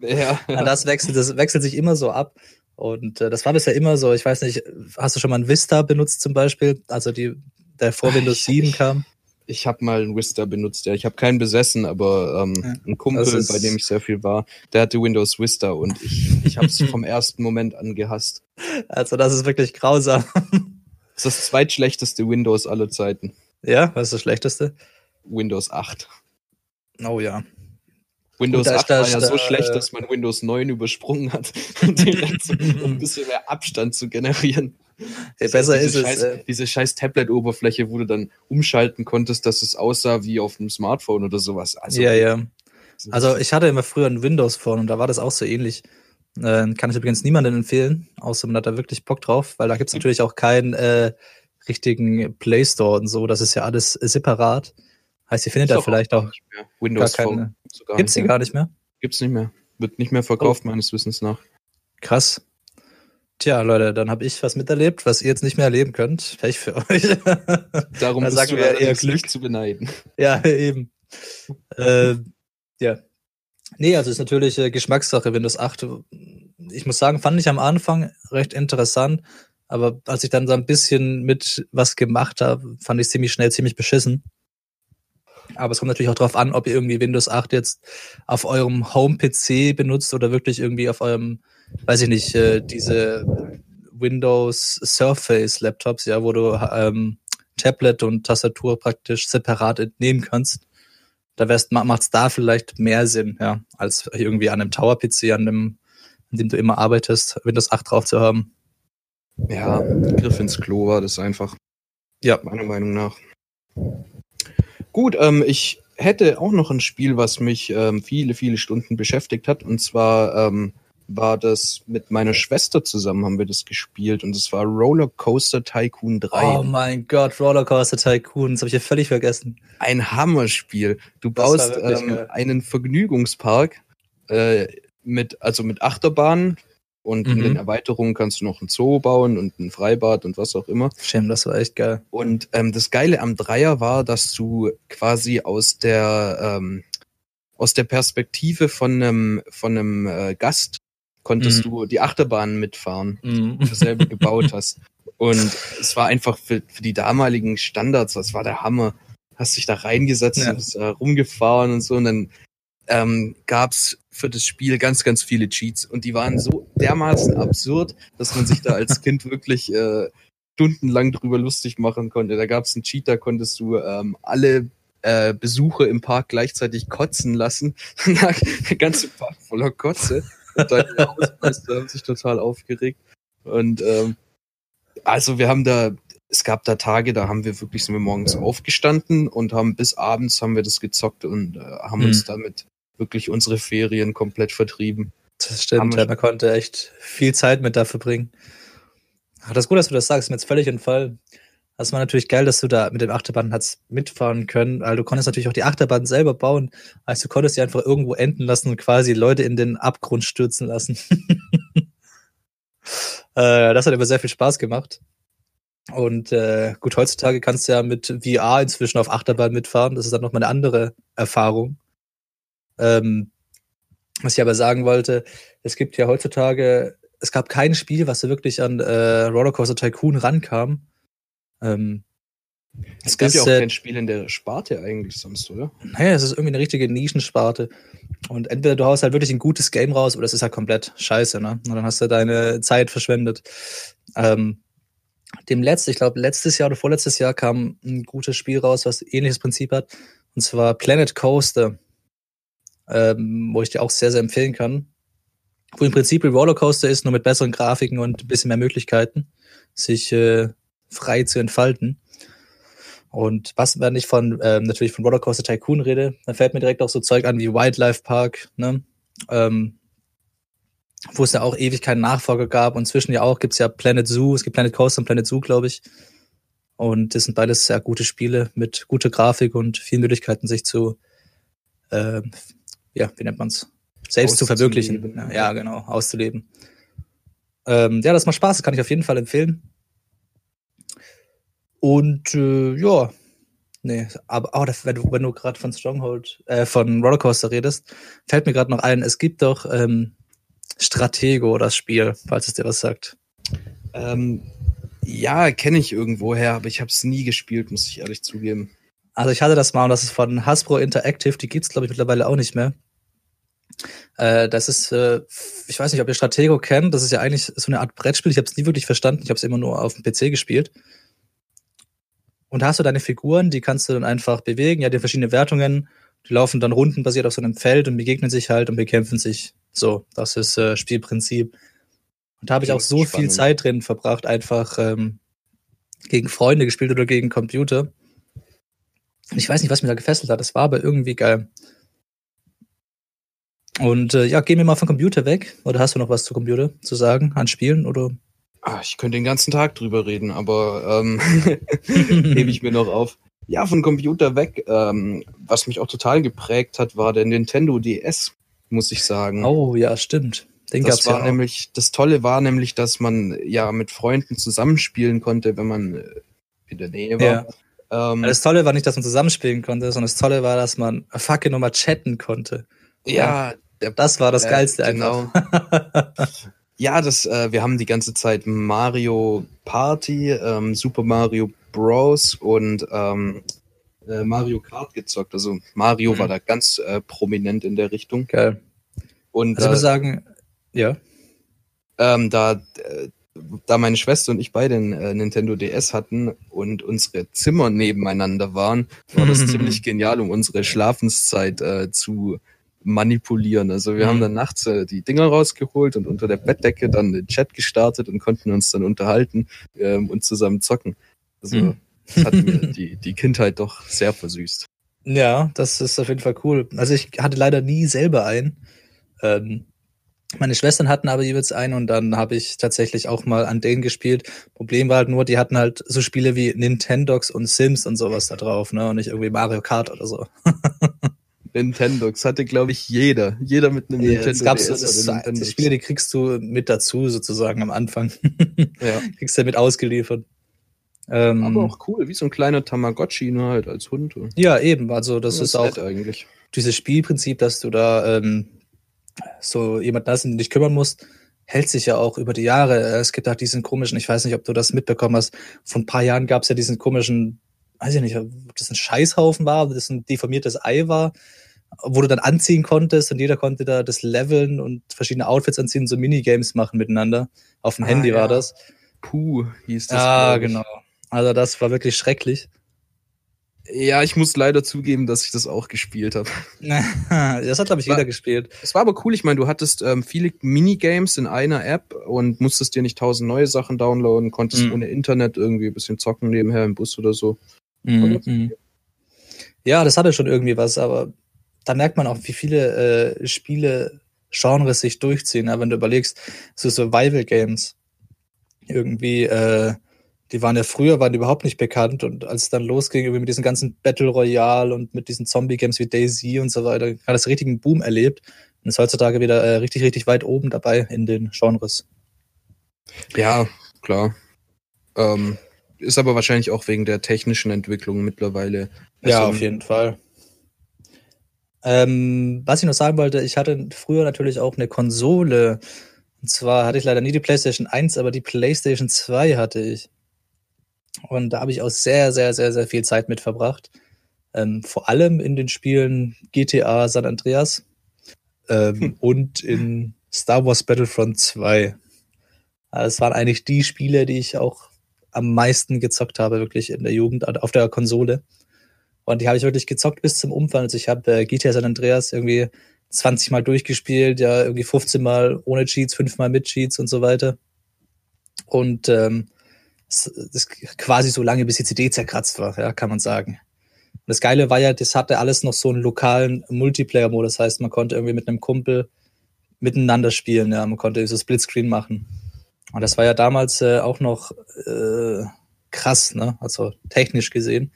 Ja. Und das wechselt, das wechselt sich immer so ab. Und äh, das war bisher immer so. Ich weiß nicht, hast du schon mal ein Vista benutzt zum Beispiel? Also die, der vor Windows Ich- 7 ich- kam. Ich habe mal einen Vista benutzt, ja. Ich habe keinen besessen, aber ähm, Ja. ein Kumpel, bei dem ich sehr viel war, der hatte Windows Vista und ich, ich habe es vom ersten Moment an gehasst. Also das ist wirklich grausam. Das ist das zweitschlechteste Windows aller Zeiten. ja, was ist das Schlechteste? Windows 8. Oh ja. Windows da ist 8 war ja so äh, schlecht, dass man Windows 9 übersprungen hat, direkt um ein bisschen mehr Abstand zu generieren. Ja, besser diese ist es. Scheiß, Äh, diese scheiß Tablet-Oberfläche, wo du dann umschalten konntest, dass es aussah wie auf einem Smartphone oder sowas. Also, ja, ja. Also ich hatte immer früher ein Windows Phone und da war das auch so ähnlich. Äh, kann ich übrigens niemandem empfehlen, außer man hat da wirklich Bock drauf, weil da gibt's natürlich auch keinen äh, richtigen Play Store und so. Das ist ja alles separat. Heißt, ihr findet da vielleicht auch. Windows gar keine- gar Gibt's die gar nicht mehr? Gibt's nicht mehr. Wird nicht mehr verkauft, meines Wissens nach. Krass. Tja, Leute, dann habe ich was miterlebt, was ihr jetzt nicht mehr erleben könnt. Pech für euch. Darum Da bist sagen du wir eher Glück. zu beneiden. ja, eben. äh, ja. Nee, also ist natürlich äh, Geschmackssache, Windows 8. Ich muss sagen, fand ich am Anfang recht interessant, aber als ich dann so ein bisschen mit was gemacht habe, fand ich ziemlich schnell ziemlich beschissen. Aber es kommt natürlich auch drauf an, ob ihr irgendwie Windows 8 jetzt auf eurem Home-PC benutzt oder wirklich irgendwie auf eurem, weiß ich nicht, äh, diese Windows Surface Laptops, ja, wo du ähm, Tablet und Tastatur praktisch separat entnehmen kannst. Da macht es da vielleicht mehr Sinn, ja, als irgendwie an einem Tower-PC, an dem, an dem du immer arbeitest, Windows 8 drauf zu haben. Ja, Griff ins Klo war das einfach. Ja. Meiner Meinung nach. Gut, ähm, ich hätte auch noch ein Spiel, was mich ähm, viele, viele Stunden beschäftigt hat. Und zwar ähm, war das mit meiner Schwester zusammen, haben wir das gespielt. Und es war Roller Coaster Tycoon 3. Oh mein Gott, Rollercoaster Tycoon, das habe ich ja völlig vergessen. ein Hammerspiel. Du Das baust ähm, einen Vergnügungspark äh, mit, also mit Achterbahnen und in Mhm. den Erweiterungen kannst du noch ein Zoo bauen und ein Freibad und was auch immer. Stimmt, das war echt geil. Und ähm, das Geile am Dreier war, dass du quasi aus der ähm, aus der Perspektive von einem von einem äh, Gast konntest Mhm. du die Achterbahnen mitfahren, Mhm. die du selber gebaut hast. Und es war einfach für, für die damaligen Standards, das war der Hammer. Hast dich da reingesetzt Ja. bist da rumgefahren und so. Und dann ähm, gab's für das Spiel ganz, ganz viele Cheats. Und die waren so dermaßen absurd, dass man sich da als Kind wirklich äh, stundenlang drüber lustig machen konnte. Da gab's einen Cheat, da konntest du ähm, alle äh, Besucher im Park gleichzeitig kotzen lassen. Der ganze Park voller Kotze. Und dann die Hausmeister haben sich total aufgeregt. Und ähm, also wir haben da, es gab da Tage, da haben wir wirklich sind wir morgens aufgestanden und haben bis abends haben wir das gezockt und äh, haben Mhm. uns damit wirklich unsere Ferien komplett vertrieben. Das stimmt, man konnte echt viel Zeit mit dafür bringen. Ach, das ist gut, dass du das sagst, ist mir jetzt völlig entfallen. Das war natürlich geil, dass du da mit dem Achterbahn hast mitfahren können, weil du konntest natürlich auch die Achterbahn selber bauen. Also du konntest sie einfach irgendwo enden lassen und quasi Leute in den Abgrund stürzen lassen. äh, das hat immer sehr viel Spaß gemacht. Und äh, gut, heutzutage kannst du ja mit VR inzwischen auf Achterbahn mitfahren. Das ist dann nochmal eine andere Erfahrung. Ähm, was ich aber sagen wollte, es gibt ja heutzutage, es gab kein Spiel, was so wirklich an äh, Rollercoaster Tycoon rankam. Ähm, Es gab ist, ja auch äh, kein Spiel in der Sparte eigentlich sonst, oder? naja, es ist irgendwie eine richtige Nischensparte. Und entweder du haust halt wirklich ein gutes Game raus oder es ist halt komplett scheiße, ne? Und dann hast du deine Zeit verschwendet. Ähm, dem letzten, ich glaube, letztes Jahr oder vorletztes Jahr kam ein gutes Spiel raus, was ähnliches Prinzip hat. Und zwar Planet Coaster. Ähm, wo ich dir auch sehr, sehr empfehlen kann. Wo im Prinzip ein Rollercoaster ist, nur mit besseren Grafiken und ein bisschen mehr Möglichkeiten, sich äh, frei zu entfalten. Und was, wenn ich von ähm, natürlich von Rollercoaster Tycoon rede, dann fällt mir direkt auch so Zeug an wie Wildlife Park, ne? Ähm, wo es ja auch ewig keinen Nachfolger gab. Und zwischen ja auch gibt's ja Planet Zoo, es gibt Planet Coaster und Planet Zoo, glaube ich. Und das sind beides sehr gute Spiele mit guter Grafik und vielen Möglichkeiten, sich zu, äh, ja, wie nennt man's? Selbst zu verwirklichen. Ja, ja, genau, auszuleben. Ähm, ja, das macht Spaß, kann ich auf jeden Fall empfehlen. Und äh, ja, nee, aber oh, wenn du, du gerade von Stronghold, äh, von Rollercoaster redest, fällt mir gerade noch ein, es gibt doch ähm, Stratego, das Spiel, falls es dir was sagt. Ähm, ja, kenne ich irgendwoher, aber ich habe es nie gespielt, muss ich ehrlich zugeben. Also ich hatte das mal und das ist von Hasbro Interactive, die gibt's glaube ich mittlerweile auch nicht mehr. Äh, das ist, äh, ich weiß nicht, ob ihr Stratego kennt, das ist ja eigentlich so eine Art Brettspiel, ich habe es nie wirklich verstanden, ich habe es immer nur auf dem PC gespielt. Und da hast du deine Figuren, die kannst du dann einfach bewegen, ja, die verschiedene Wertungen, die laufen dann rundenbasiert auf so einem Feld und begegnen sich halt und bekämpfen sich. So, das ist äh, Spielprinzip. Und da habe ich auch so viel spannend. Zeit drin verbracht, einfach ähm, gegen Freunde gespielt oder gegen Computer. Ich weiß nicht, was mich da gefesselt hat. Das war aber irgendwie geil. Und äh, ja, gehen wir mal vom Computer weg. Oder hast du noch was zu Computer zu sagen, an Spielen? Oder? Ah, ich könnte den ganzen Tag drüber reden, aber ähm, hebe ich mir noch auf. Ja, von Computer weg. Ähm, was mich auch total geprägt hat, war der Nintendo DS, muss ich sagen. Oh ja, stimmt. Den das gab's war ja nämlich, das Tolle war nämlich, dass man ja mit Freunden zusammenspielen konnte, wenn man äh, in der Nähe war. Ähm, Das Tolle war nicht, dass man zusammenspielen konnte, sondern das Tolle war, dass man fucking nochmal chatten konnte. ja, der, Das war das äh, Geilste genau. einfach. Ja, das, äh, wir haben die ganze Zeit Mario Party, ähm, Super Mario Bros. und ähm, äh, Mario Kart gezockt. Also Mario Mhm. war da ganz äh, prominent in der Richtung. Geil. Und Also ich äh, muss sagen, ja. ähm, da, äh, da meine Schwester und ich beide einen äh, Nintendo DS hatten und unsere Zimmer nebeneinander waren, war das ziemlich genial, um unsere Schlafenszeit äh, zu manipulieren. Also wir Mhm. haben dann nachts äh, die Dinger rausgeholt und unter der Bettdecke dann den Chat gestartet und konnten uns dann unterhalten ähm, und zusammen zocken. Also Mhm. das hat mir die, die Kindheit doch sehr versüßt. Ja, das ist auf jeden Fall cool. Also ich hatte leider nie selber einen. Ähm, meine Schwestern hatten aber jeweils einen und dann habe ich tatsächlich auch mal an denen gespielt. Problem war halt nur, die hatten halt so Spiele wie Nintendogs und Sims und sowas da drauf, ne? Und nicht irgendwie Mario Kart oder so. Nintendogs hatte, glaube ich, jeder. Jeder mit einem Ja, Nintendo das gab's so, das, die. Spiele, die kriegst du mit dazu sozusagen am Anfang. Ja. kriegst du mit ausgeliefert. Ähm, Aber auch cool, wie so ein kleiner Tamagotchi, nur halt als Hund. ja, eben. Also das Ja, ist auch eigentlich. dieses Spielprinzip, dass du da ähm, so jemand hast, um den du dich kümmern musst, hält sich ja auch über die Jahre. Es gibt auch diesen komischen, ich weiß nicht, ob du das mitbekommen hast, vor ein paar Jahren gab es ja diesen komischen, weiß ich nicht, ob das ein Scheißhaufen war, ob das ein deformiertes Ei war, wo du dann anziehen konntest und jeder konnte da das leveln und verschiedene Outfits anziehen, so Minigames machen miteinander. Auf dem Ah, Handy ja. war das. Puh, hieß das. Ah, genau. Also das war wirklich schrecklich. Ja, ich muss leider zugeben, dass ich das auch gespielt habe. das hat, glaube ich, War- jeder gespielt. Es war aber cool. Ich meine, du hattest ähm, viele Minigames in einer App und musstest dir nicht tausend neue Sachen downloaden, konntest Mhm. ohne Internet irgendwie ein bisschen zocken nebenher im Bus oder so. Mhm. mhm. Ja, das hatte schon irgendwie was, aber da merkt man auch, wie viele äh, Spiele Genres sich durchziehen. Aber wenn du überlegst, so Survival Games, irgendwie äh, die waren ja früher, waren die überhaupt nicht bekannt und als es dann losging mit diesen ganzen Battle Royale und mit diesen Zombie-Games wie Daisy und so weiter, hat das richtigen Boom erlebt und ist heutzutage wieder äh, richtig, richtig weit oben dabei in den Genres. Ja, klar. Ähm, ist aber wahrscheinlich auch wegen der technischen Entwicklung mittlerweile. Ja, Also, auf jeden Fall. Ähm, was ich noch sagen wollte, ich hatte früher natürlich auch eine Konsole. Und zwar hatte ich leider nie die PlayStation 1, aber die PlayStation 2 hatte ich. Und da habe ich auch sehr, sehr, sehr, sehr viel Zeit mit verbracht. Ähm, vor allem in den Spielen GTA San Andreas ähm, und in Star Wars Battlefront 2. Also Es waren eigentlich die Spiele, die ich auch am meisten gezockt habe, wirklich in der Jugend, auf der Konsole. Und die habe ich wirklich gezockt bis zum Umfall. Also ich habe äh, GTA San Andreas irgendwie 20 Mal durchgespielt, ja, irgendwie 15 Mal ohne Cheats, 5 Mal mit Cheats und so weiter. Und ähm, das quasi so lange, bis die CD zerkratzt war, ja, kann man sagen. Und das Geile war ja, das hatte alles noch so einen lokalen Multiplayer-Modus. Das heißt, man konnte irgendwie mit einem Kumpel miteinander spielen, ja, man konnte so Splitscreen machen. Und das war ja damals äh, auch noch äh, krass, ne? Also technisch gesehen.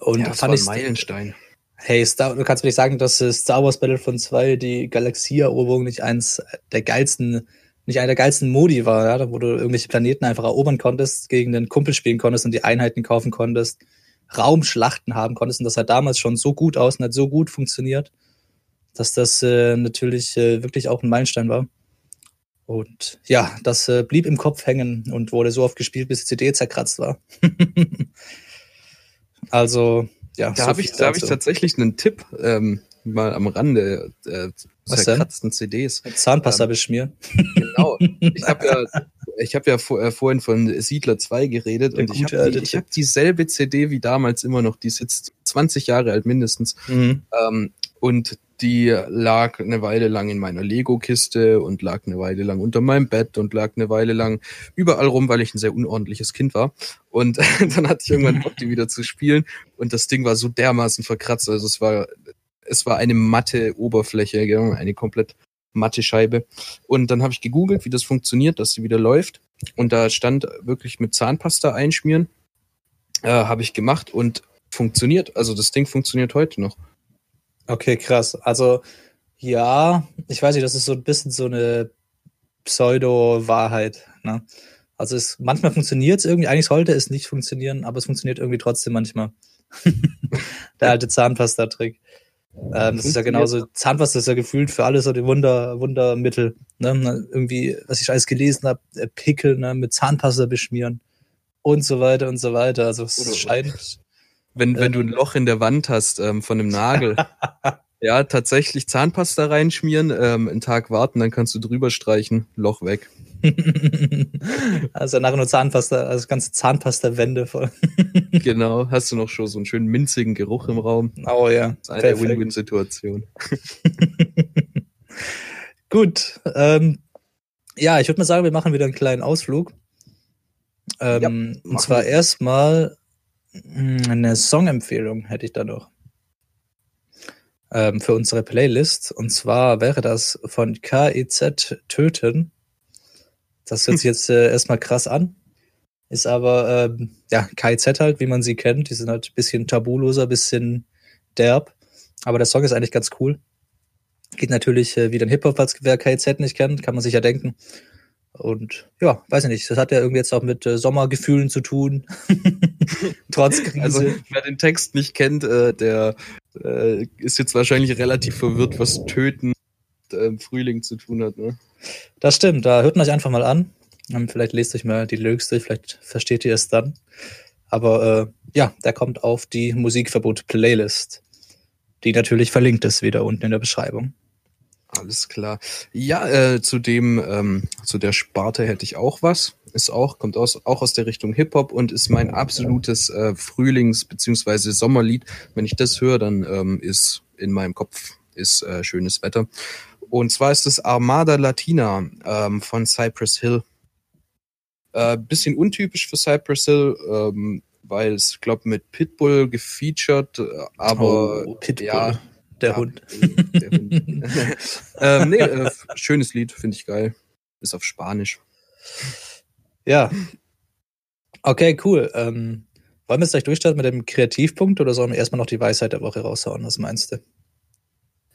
Und ja, das fand war ein Meilenstein. Hey, Star, du kannst mir nicht sagen, dass äh, Star Wars Battlefront 2 die Galaxieeroberung nicht eins der geilsten, nicht einer der geilsten Modi war, ja, wo du irgendwelche Planeten einfach erobern konntest, gegen den Kumpel spielen konntest und die Einheiten kaufen konntest, Raumschlachten haben konntest und das hat damals schon so gut aus und hat so gut funktioniert, dass das äh, natürlich äh, wirklich auch ein Meilenstein war. Und ja, das äh, blieb im Kopf hängen und wurde so oft gespielt, bis die CD zerkratzt war. also, ja. Da so habe ich, da hab ich tatsächlich einen Tipp ähm, mal am Rande äh, Was denn? zerkratzten CDs. Mit Zahnpasta Ähm, beschmieren. Genau. Ich habe ja, ich hab ja vor, äh, vorhin von Siedler 2 geredet Der und ich habe die, ich hab dieselbe CD wie damals immer noch. Die ist jetzt 20 Jahre alt mindestens. Mhm. Ähm, und die lag eine Weile lang in meiner Lego-Kiste und lag eine Weile lang unter meinem Bett und lag eine Weile lang überall rum, weil ich ein sehr unordentliches Kind war. Und dann hatte ich irgendwann Bock, die wieder zu spielen. Und das Ding war so dermaßen verkratzt. Also es war, es war eine matte Oberfläche, eine komplett matte Scheibe. Und dann habe ich gegoogelt, wie das funktioniert, dass sie wieder läuft. Und da stand wirklich mit Zahnpasta einschmieren. Äh, habe ich gemacht und funktioniert. Also das Ding funktioniert heute noch. Okay, krass. Also, ja, ich weiß nicht, das ist so ein bisschen so eine Pseudo-Wahrheit. Ne? Also, es, manchmal funktioniert es irgendwie, eigentlich sollte es nicht funktionieren, aber es funktioniert irgendwie trotzdem manchmal. Der alte Zahnpasta-Trick. Ähm, das ist ja genauso, Zahnpasta ist ja gefühlt für alles so die Wunder, Wundermittel. Ne? Irgendwie, was ich alles gelesen habe, Pickel ne? mit Zahnpasta beschmieren und so weiter und so weiter. Also es Oder- scheint. Wenn, wenn du ein. Loch in der Wand hast ähm, von einem Nagel, ja, tatsächlich Zahnpasta reinschmieren, ähm, einen Tag warten, dann kannst du drüber streichen, Loch weg. also nachher nur Zahnpasta, also ganze Zahnpasta-Wände voll. genau, hast du noch schon so einen schönen minzigen Geruch im Raum. Oh ja. Das ist eine. Win-Win-Situation. Gut. Ähm, ja, ich würde mal sagen, wir machen wieder einen kleinen Ausflug. Ähm, Ja, und zwar erstmal mh, eine Songempfehlung hätte ich da noch. Ähm, für unsere Playlist. Und zwar wäre das von KEZ Töten. Das hört sich jetzt äh, erstmal krass an. Ist aber, ähm, ja, KIZ halt, wie man sie kennt. Die sind halt ein bisschen tabuloser, bisschen derb. Aber der Song ist eigentlich ganz cool. Geht natürlich äh, wieder in Hip-Hop, als wer KIZ nicht kennt, kann man sich ja denken. Und ja, weiß ich nicht, das hat ja irgendwie jetzt auch mit äh, Sommergefühlen zu tun. Trotz Krise. Also, wer den Text nicht kennt, äh, der äh, ist jetzt wahrscheinlich relativ verwirrt, was Töten ähm, Frühling zu tun hat. Ne? Das stimmt, da hört man euch einfach mal an. Ähm, Vielleicht lest euch mal die Lyrics durch, vielleicht versteht ihr es dann. Aber äh, ja, der kommt auf die Musikverbot-Playlist, die natürlich verlinkt ist, wieder unten in der Beschreibung. Alles klar. Ja, äh, zu dem, ähm, zu der Sparte hätte ich auch was. Ist auch, kommt aus, auch aus der Richtung Hip-Hop und ist mein absolutes äh, Frühlings- beziehungsweise Sommerlied. Wenn ich das höre, dann ähm, ist in meinem Kopf ist äh, schönes Wetter. Und zwar ist es Armada Latina ähm, von Cypress Hill. Äh, bisschen untypisch für Cypress Hill, ähm, weil es, glaube mit Pitbull gefeatured, äh, aber Oh, Pitbull, ja, der ja, Hund. Der Hund. ähm, nee, äh, schönes Lied, finde ich geil. Ist auf Spanisch. Ja. Okay, cool. Ähm, wollen wir jetzt gleich durchstarten mit dem Kreativpunkt oder sollen wir erstmal noch die Weisheit der Woche raushauen? Was meinst du?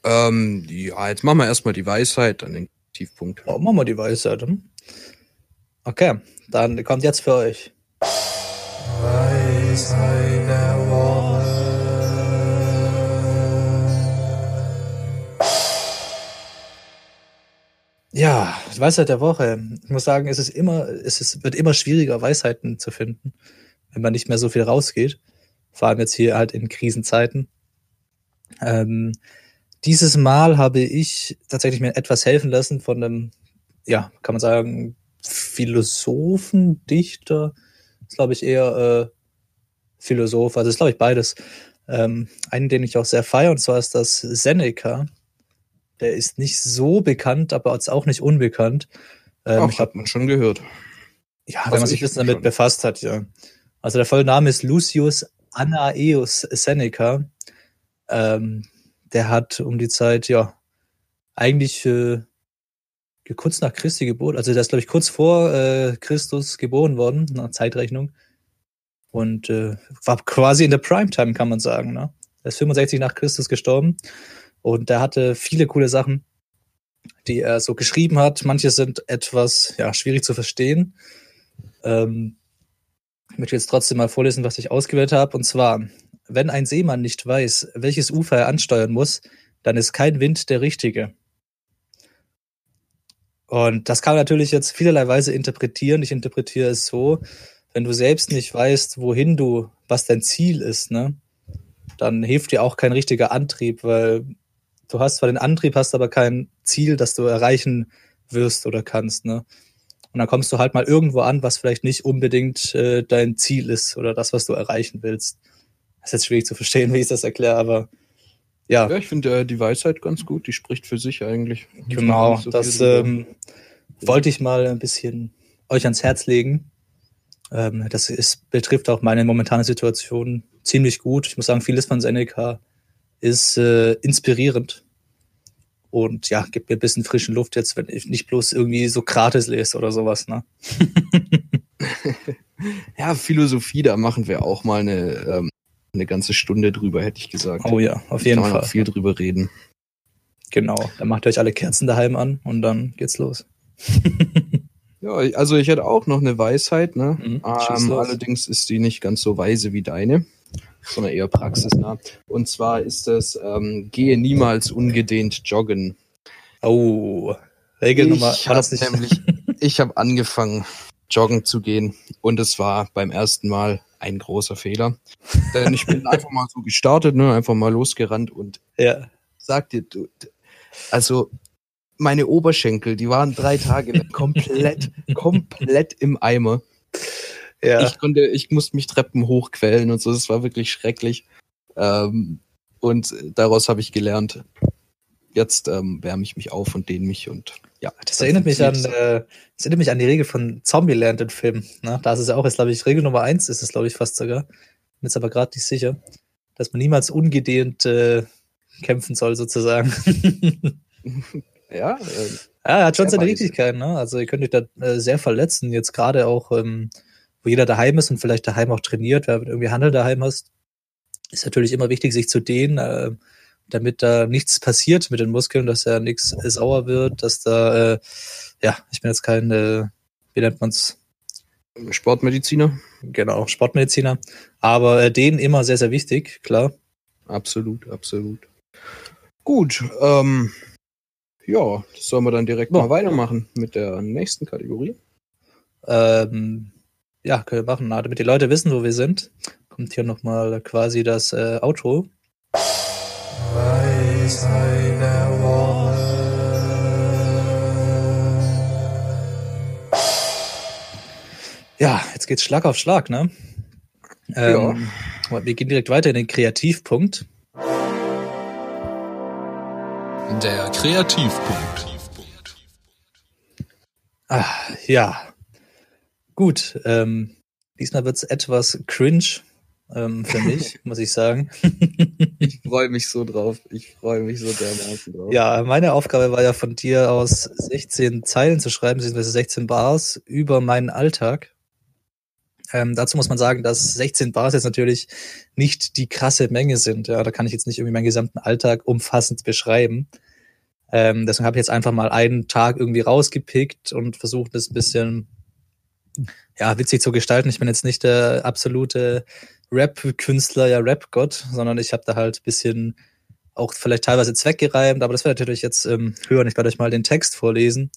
Ähm, ja, jetzt machen wir erstmal die Weisheit, dann den Tiefpunkt. Oh, machen wir die Weisheit. Hm? Okay, dann kommt jetzt für euch. Weisheit der Woche. Ja, Weisheit der Woche. Ich muss sagen, es ist immer, es ist, wird immer schwieriger, Weisheiten zu finden, wenn man nicht mehr so viel rausgeht. Vor allem jetzt hier halt in Krisenzeiten. Ähm, dieses Mal habe ich tatsächlich mir etwas helfen lassen von einem, ja, kann man sagen, Philosophen, Dichter. Das glaube ich eher äh, Philosoph, also ist glaube ich beides. Ähm, einen, den ich auch sehr feiere, und zwar ist das Seneca. Der ist nicht so bekannt, aber ist auch nicht unbekannt. Ähm, Ach, hat man schon gehört. Ja, wenn man sich ein bisschen damit schon. befasst hat, ja. Also der volle Name ist Lucius Anaeus Seneca. Ähm, der hat um die Zeit, ja, eigentlich äh, kurz nach Christi Geburt, also der ist, glaube ich, kurz vor äh, Christus geboren worden, nach Zeitrechnung. Und äh, war quasi in der Primetime, kann man sagen. Ne? Er ist 65 nach Christus gestorben. Und er hatte viele coole Sachen, die er so geschrieben hat. Manche sind etwas ja, schwierig zu verstehen. Ähm, ich möchte jetzt trotzdem mal vorlesen, was ich ausgewählt habe. Und zwar, wenn ein Seemann nicht weiß, welches Ufer er ansteuern muss, dann ist kein Wind der richtige. Und das kann man natürlich jetzt vielerlei Weise interpretieren. Ich interpretiere es so, wenn du selbst nicht weißt, wohin du, was dein Ziel ist, ne, dann hilft dir auch kein richtiger Antrieb, weil du hast zwar den Antrieb, hast aber kein Ziel, das du erreichen wirst oder kannst, ne? Und dann kommst du halt mal irgendwo an, was vielleicht nicht unbedingt äh, dein Ziel ist oder das, was du erreichen willst. Das ist jetzt schwierig zu verstehen, wie ich das erkläre, aber ja. Ja, ich finde äh, die Weisheit ganz gut, die spricht für sich eigentlich. Genau, so das ähm, wollte ich mal ein bisschen euch ans Herz legen. Ähm, das ist, betrifft auch meine momentane Situation ziemlich gut. Ich muss sagen, vieles von Seneca ist äh, inspirierend. Und ja, gibt mir ein bisschen frischen Luft jetzt, wenn ich nicht bloß irgendwie so gratis lese oder sowas, ne? ja, Philosophie, da machen wir auch mal eine, ähm, eine ganze Stunde drüber, hätte ich gesagt. Oh ja, auf jeden Fall. viel drüber reden. Genau, dann macht ihr euch alle Kerzen daheim an und dann geht's los. ja, also ich hätte auch noch eine Weisheit, ne? Mhm, ähm, allerdings ist die nicht ganz so weise wie deine sondern eher praxisnah. Und zwar ist es, ähm, gehe niemals ungedehnt joggen. Oh, Regel ich das nicht? Nämlich, ich habe angefangen, joggen zu gehen und es war beim ersten Mal ein großer Fehler. Denn ich bin einfach mal so gestartet, ne, einfach mal losgerannt und ja. sag dir, du, also meine Oberschenkel, die waren drei Tage komplett, komplett im Eimer. Ja. Ich konnte, ich musste mich Treppen hochquellen und so. Das war wirklich schrecklich. Ähm, und daraus habe ich gelernt. Jetzt ähm, wärme ich mich auf und dehne mich und ja. Das erinnert mich an, äh, das erinnert mich an die Regel von Zombieland, den Film. Ne? Da ist es ja auch, ist glaube ich Regel Nummer eins, ist es glaube ich fast sogar. Bin jetzt aber gerade nicht sicher, dass man niemals ungedehnt äh, kämpfen soll sozusagen. ja. Äh, ja, er hat schon seine Richtigkeit. Ne? Also ihr könnt euch da äh, sehr verletzen. Jetzt gerade auch ähm, wo jeder daheim ist und vielleicht daheim auch trainiert, du irgendwie Handel daheim hast, ist natürlich immer wichtig, sich zu dehnen, äh, damit da nichts passiert mit den Muskeln, dass ja nichts sauer wird, dass da, äh, ja, ich bin jetzt kein, äh, wie nennt man's? Sportmediziner. Genau, Sportmediziner. Aber äh, denen immer sehr, sehr wichtig, klar. Absolut, absolut. Gut, ähm, ja, das sollen wir dann direkt oh. mal weitermachen mit der nächsten Kategorie. Ähm, ja, können wir machen. Na, damit die Leute wissen, wo wir sind, kommt hier nochmal quasi das äh, Outro. Weisheit der Woche. Ja, jetzt geht's Schlag auf Schlag, ne? Ähm, ja. Wir gehen direkt weiter in den Kreativpunkt. Der Kreativpunkt. Ah, ja, Gut, ähm, diesmal wird es etwas cringe ähm, für mich, muss ich sagen. ich freue mich so drauf. Ich freue mich so dermaßen drauf. Ja, meine Aufgabe war ja von dir aus 16 Zeilen zu schreiben, beziehungsweise 16 Bars über meinen Alltag. Ähm, dazu muss man sagen, dass 16 Bars jetzt natürlich nicht die krasse Menge sind. Ja, da kann ich jetzt nicht irgendwie meinen gesamten Alltag umfassend beschreiben. Ähm, deswegen habe ich jetzt einfach mal einen Tag irgendwie rausgepickt und versucht, das ein bisschen ja, witzig zu gestalten. Ich bin jetzt nicht der absolute Rap-Künstler, ja Rap-Gott, sondern ich habe da halt ein bisschen auch vielleicht teilweise zweckgereimt, aber das werde ich natürlich jetzt ähm, hören. Ich werde euch mal den Text vorlesen.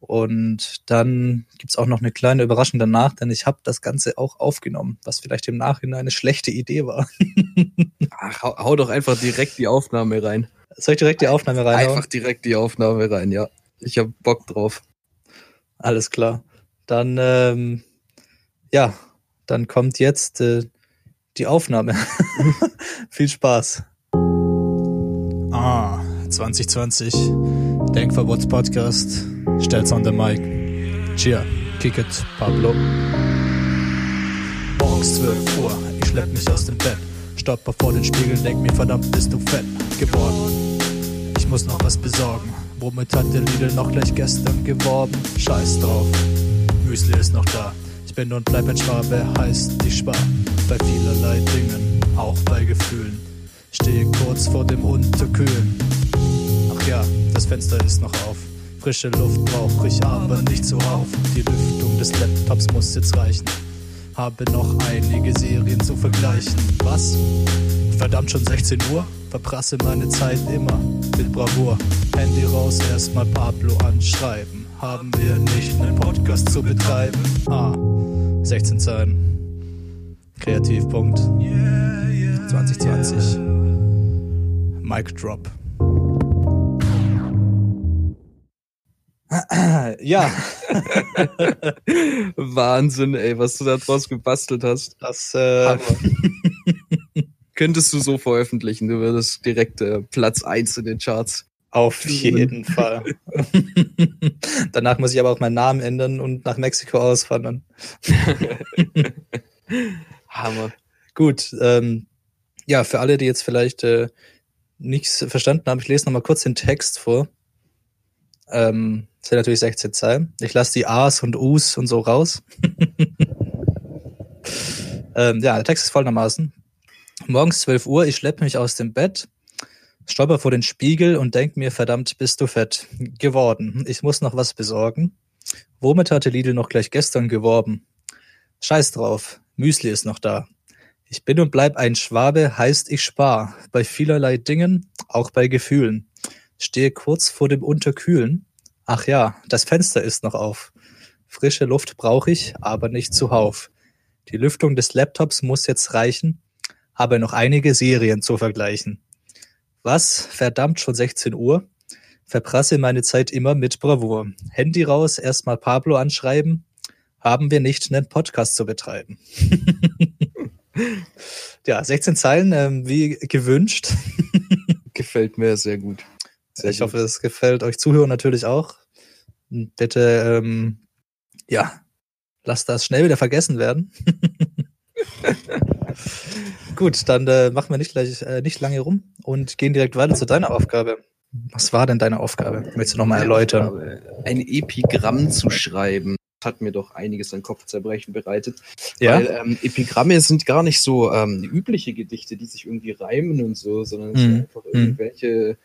Und dann gibt's auch noch eine kleine Überraschung danach, denn ich habe das Ganze auch aufgenommen, was vielleicht im Nachhinein eine schlechte Idee war. Ach, hau, hau doch einfach direkt die Aufnahme rein. Soll ich direkt die Aufnahme reinhauen? Einfach direkt die Aufnahme rein, ja. Ich hab Bock drauf. Alles klar. Dann, ähm, ja, dann kommt jetzt äh, die Aufnahme. Viel Spaß. Ah, 2020. Denkverbots Podcast. Stell's on the mic. Cheer, kick it, Pablo. Morgens 12 Uhr, ich schlepp mich aus dem Bett. Stopper vor den Spiegel, denk mir, verdammt, bist du fett geworden. Ich muss noch was besorgen. Womit hat der Lidl noch gleich gestern geworben? Scheiß drauf. Müsli ist noch da. Ich bin und bleib ein Schwabe, heißt ich spar. Bei vielerlei Dingen, auch bei Gefühlen. Stehe kurz vor dem Unterkühlen. Ach ja, das Fenster ist noch auf. Frische Luft brauch ich aber nicht zuhauf. Die Lüftung des Laptops muss jetzt reichen. Habe noch einige Serien zu vergleichen. Was? Verdammt schon 16 Uhr? Verprasse meine Zeit immer mit Bravour. Handy raus, erstmal Pablo anschreiben. Haben wir nicht einen Podcast zu betreiben? Ah, 16 Zeilen. Kreativpunkt. 2020. Mic Drop. ja, Wahnsinn, ey, was du da draus gebastelt hast. das äh. Könntest du so veröffentlichen, du würdest direkt äh, Platz eins in den Charts. Auf jeden Fall. Danach muss ich aber auch meinen Namen ändern und nach Mexiko auswandern. Hammer. Gut, ähm, ja, für alle, die jetzt vielleicht äh, nichts verstanden haben, ich lese nochmal kurz den Text vor. Ähm, das sind natürlich 16 Zeilen. Ich lasse die A's und U's und so raus. ähm, ja, der Text ist folgendermaßen. Morgens 12 Uhr, ich schleppe mich aus dem Bett, stolper vor den Spiegel und denk mir, verdammt, bist du fett geworden. Ich muss noch was besorgen. Womit hatte Lidl noch gleich gestern geworben? Scheiß drauf, Müsli ist noch da. Ich bin und bleib ein Schwabe, heißt ich spar. Bei vielerlei Dingen, auch bei Gefühlen. Stehe kurz vor dem Unterkühlen. Ach ja, das Fenster ist noch auf. Frische Luft brauche ich, aber nicht zuhauf. Die Lüftung des Laptops muss jetzt reichen, habe noch einige Serien zu vergleichen. Was? Verdammt, schon 16 Uhr? Verprasse meine Zeit immer mit Bravour. Handy raus, erstmal Pablo anschreiben. Haben wir nicht einen Podcast zu betreiben? ja, 16 Zeilen, ähm, wie gewünscht. Gefällt mir sehr gut. Sehr ich gut. hoffe, es gefällt euch Zuhörern natürlich auch. Bitte, ähm, ja, lasst das schnell wieder vergessen werden. Gut, dann äh, machen wir nicht gleich äh, nicht lange rum und gehen direkt weiter zu deiner Aufgabe. Was war denn deine Aufgabe? Möchtest du nochmal erläutern? Ein Epigramm zu schreiben, hat mir doch einiges an Kopfzerbrechen bereitet. Ja? Weil ähm, Epigramme sind gar nicht so ähm, übliche Gedichte, die sich irgendwie reimen und so, sondern es Mhm. sind einfach irgendwelche,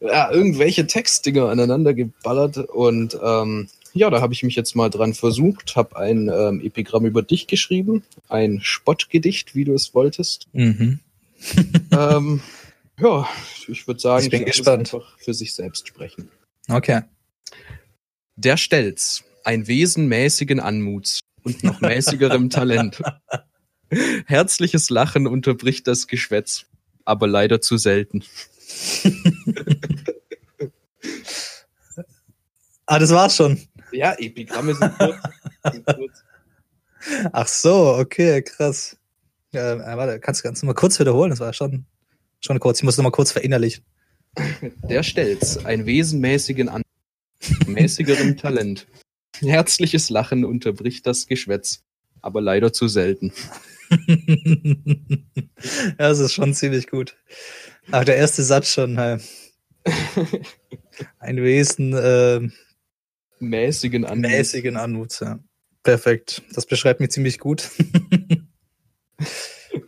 ja, irgendwelche Textdinger aneinander geballert. Und ähm, ja, da habe ich mich jetzt mal dran versucht, habe ein ähm, Epigramm über dich geschrieben, ein Spottgedicht, wie du es wolltest. Mhm. ähm, ja, ich würde sagen, Ich bin gespannt. einfach für sich selbst sprechen. Okay. Der Stelz, ein Wesen mäßigen Anmuts und noch mäßigerem Talent. Herzliches Lachen unterbricht das Geschwätz, aber leider zu selten. Ah, das war's schon. Ja, Epigramme sind kurz. Sind kurz. Ach so, okay, krass. Ja, äh, warte, kannst du du mal kurz wiederholen? Das war schon, schon kurz. Ich muss noch mal kurz verinnerlichen. Der Stelz, ein Wesen mäßigen Anmuts, mäßigerem Talent. Herzliches Lachen unterbricht das Geschwätz, aber leider zu selten. ja, das ist schon ziemlich gut. Ach, der erste Satz schon. Hey. Ein Wesen äh, Mäßigen Anmuts. mäßigen Anmuts, ja. Perfekt. Das beschreibt mich ziemlich gut.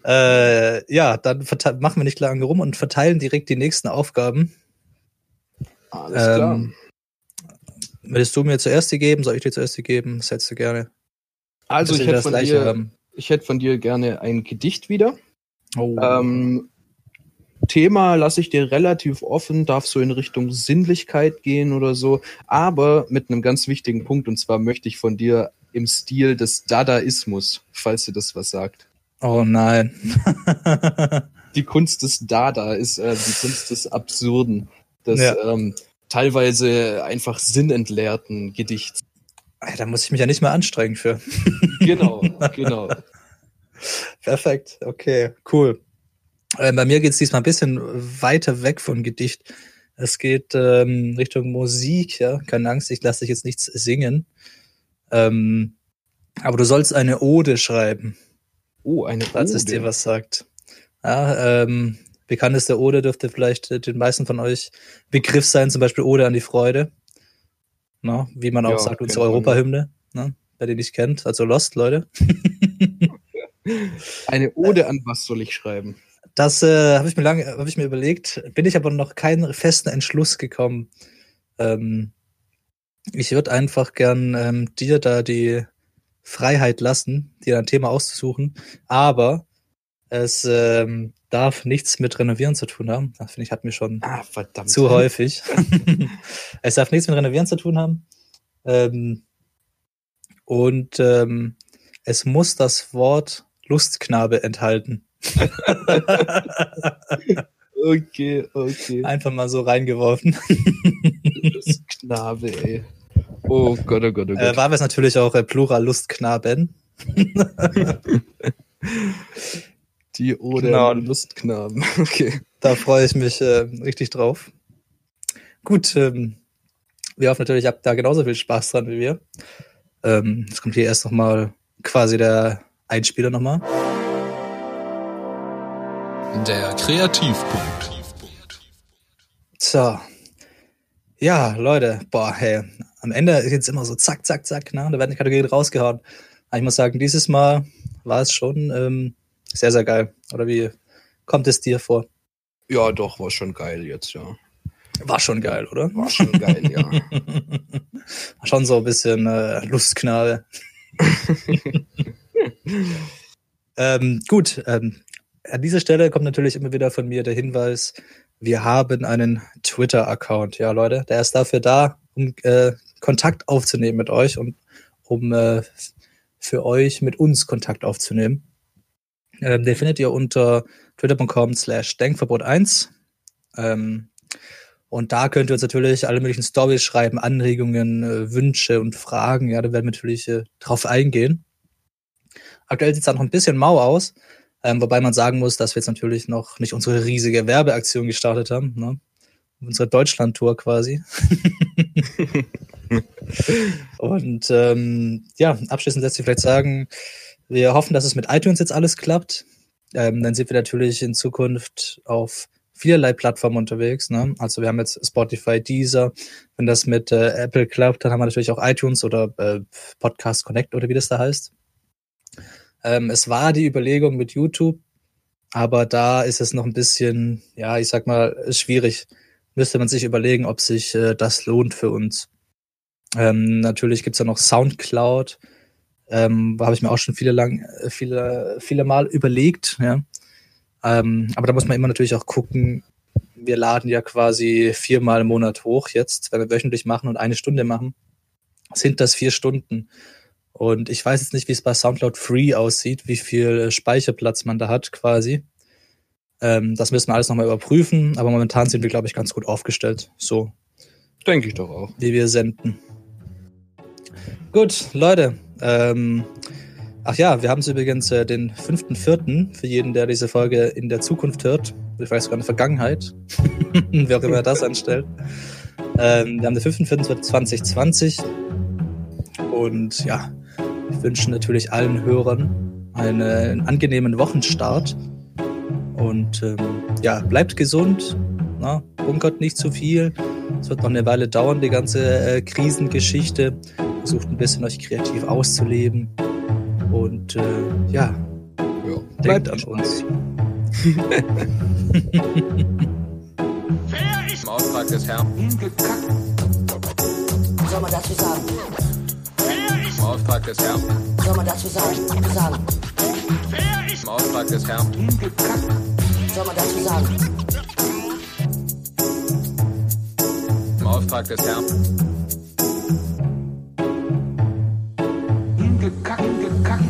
äh, ja, dann machen wir nicht lange rum und verteilen direkt die nächsten Aufgaben. Alles Ähm, Willst du mir zuerst die geben? Soll ich dir zuerst die geben? Das hättest du gerne. Also ich hätte, dir, ich hätte von dir gerne ein Gedicht wieder. Oh. Ähm, Thema lasse ich dir relativ offen, darf so in Richtung Sinnlichkeit gehen oder so, aber mit einem ganz wichtigen Punkt und zwar möchte ich von dir im Stil des Dadaismus, falls dir das was sagt. oh nein. Die Kunst des Dada ist äh, die Kunst des Absurden, des Ja. ähm, teilweise einfach sinnentleerten Gedichts. Da muss ich mich ja nicht mehr anstrengen für. Genau, genau. Perfekt, okay, cool. Äh, bei mir geht es diesmal ein bisschen weiter weg von Gedicht. Es geht ähm, Richtung Musik, ja. Keine Angst, ich lasse dich jetzt nichts singen. Ähm, aber du sollst eine Ode schreiben, Oh, eine falls es Ode. dir was sagt. Ja, ähm, bekannteste Ode dürfte vielleicht den meisten von euch Begriff sein, zum Beispiel Ode an die Freude. Na, wie man auch Ja, sagt, unsere. Europahymne, ne? wer die nicht kennt, also Lost, Leute. Eine Ode an was soll ich schreiben? Das äh, habe ich mir lange, habe ich mir überlegt, bin ich aber noch keinen festen Entschluss gekommen. Ähm, ich würde einfach gern ähm, dir da die Freiheit lassen, dir ein Thema auszusuchen, aber es ähm, darf nichts mit Renovieren zu tun haben. Das finde ich hat mir schon Ah, zu häufig. es darf nichts mit Renovieren zu tun haben. Ähm, und ähm, es muss das Wort Lustknabe enthalten. Okay, okay. Einfach mal so reingeworfen. Das Knabe, ey. Oh Gott, oh Gott, oh Gott. Äh, war es natürlich auch äh, Plural Lustknaben. Die Ode Genau. Lustknaben. Okay. Da freue ich mich äh, richtig drauf. Gut, ähm, wir hoffen natürlich, ihr habt da genauso viel Spaß dran wie wir. Ähm, jetzt kommt hier erst nochmal quasi der Einspieler nochmal. Der Kreativpunkt. So. Ja, Leute, boah, hey, am Ende ist jetzt immer so zack, zack, zack, ne? Da werden die Kategorien rausgehauen. Aber ich muss sagen, dieses Mal war es schon ähm, sehr, sehr geil. Oder wie kommt es dir vor? Ja, doch, war schon geil jetzt, ja. War schon geil, oder? War schon geil, ja. War schon so ein bisschen äh, Lustknabe. ähm, gut, ähm, an dieser Stelle kommt natürlich immer wieder von mir der Hinweis, wir haben einen Twitter-Account. Ja, Leute, der ist dafür da, um äh, Kontakt aufzunehmen mit euch und um äh, für euch mit uns Kontakt aufzunehmen. Ähm, den findet ihr unter twitter.com slash denkverbot1. Ähm, und da könnt ihr uns natürlich alle möglichen Stories schreiben, Anregungen, äh, Wünsche und Fragen. Ja, da werden wir natürlich äh, drauf eingehen. Aktuell sieht es da noch ein bisschen mau aus, ähm, wobei man sagen muss, dass wir jetzt natürlich noch nicht unsere riesige Werbeaktion gestartet haben. Ne? Unsere Deutschland-Tour quasi. und ähm, ja, abschließend lässt sich vielleicht sagen, wir hoffen, dass es mit iTunes jetzt alles klappt. Ähm, dann sind wir natürlich in Zukunft auf vielerlei Plattformen unterwegs. Ne? Also wir haben jetzt Spotify, Deezer. Wenn das mit äh, Apple klappt, dann haben wir natürlich auch iTunes oder äh, Podcast Connect oder wie das da heißt. Ähm, es war die Überlegung mit YouTube, aber da ist es noch ein bisschen, ja, ich sag mal, schwierig. Müsste man sich überlegen, ob sich äh, das lohnt für uns. Ähm, natürlich gibt's ja noch Soundcloud. Ähm, habe ich mir auch schon viele lang, äh, viele, viele Mal überlegt, ja. Ähm, aber da muss man immer natürlich auch gucken, wir laden ja quasi viermal im Monat hoch jetzt, wenn wir wöchentlich machen und eine Stunde machen, sind das vier Stunden. Und ich weiß jetzt nicht, wie es bei Soundcloud Free aussieht, wie viel äh, Speicherplatz man da hat quasi. Ähm, das müssen wir alles nochmal überprüfen, aber momentan sind wir, glaube ich, ganz gut aufgestellt, so Denke ich doch auch. wie wir senden. Gut, Leute. Ähm, ach ja, wir haben es übrigens äh, den 5.4. für jeden, der diese Folge in der Zukunft hört. Ich weiß sogar in der Vergangenheit. Wer auch immer das anstellt. Ähm, wir haben den 5.4.2020. Und ja, wir wünschen natürlich allen Hörern einen, angenehmen Wochenstart. Und ähm, ja, bleibt gesund. Na, bunkert nicht zu viel. Es wird noch eine Weile dauern, die ganze äh, Krisengeschichte. versucht ein bisschen euch kreativ auszuleben. Und äh, ja, Ja. denkt Bleibt an uns. Im Auftrag des Herrn. Hingekackt. Was soll man dazu sagen? Auftrag des Herrn. Soll man dazu sagen? sagen? Im Auftrag des Herrn. Soll man dazu sagen? Im Auftrag des Herrn. Hingekackt. Hingekackt.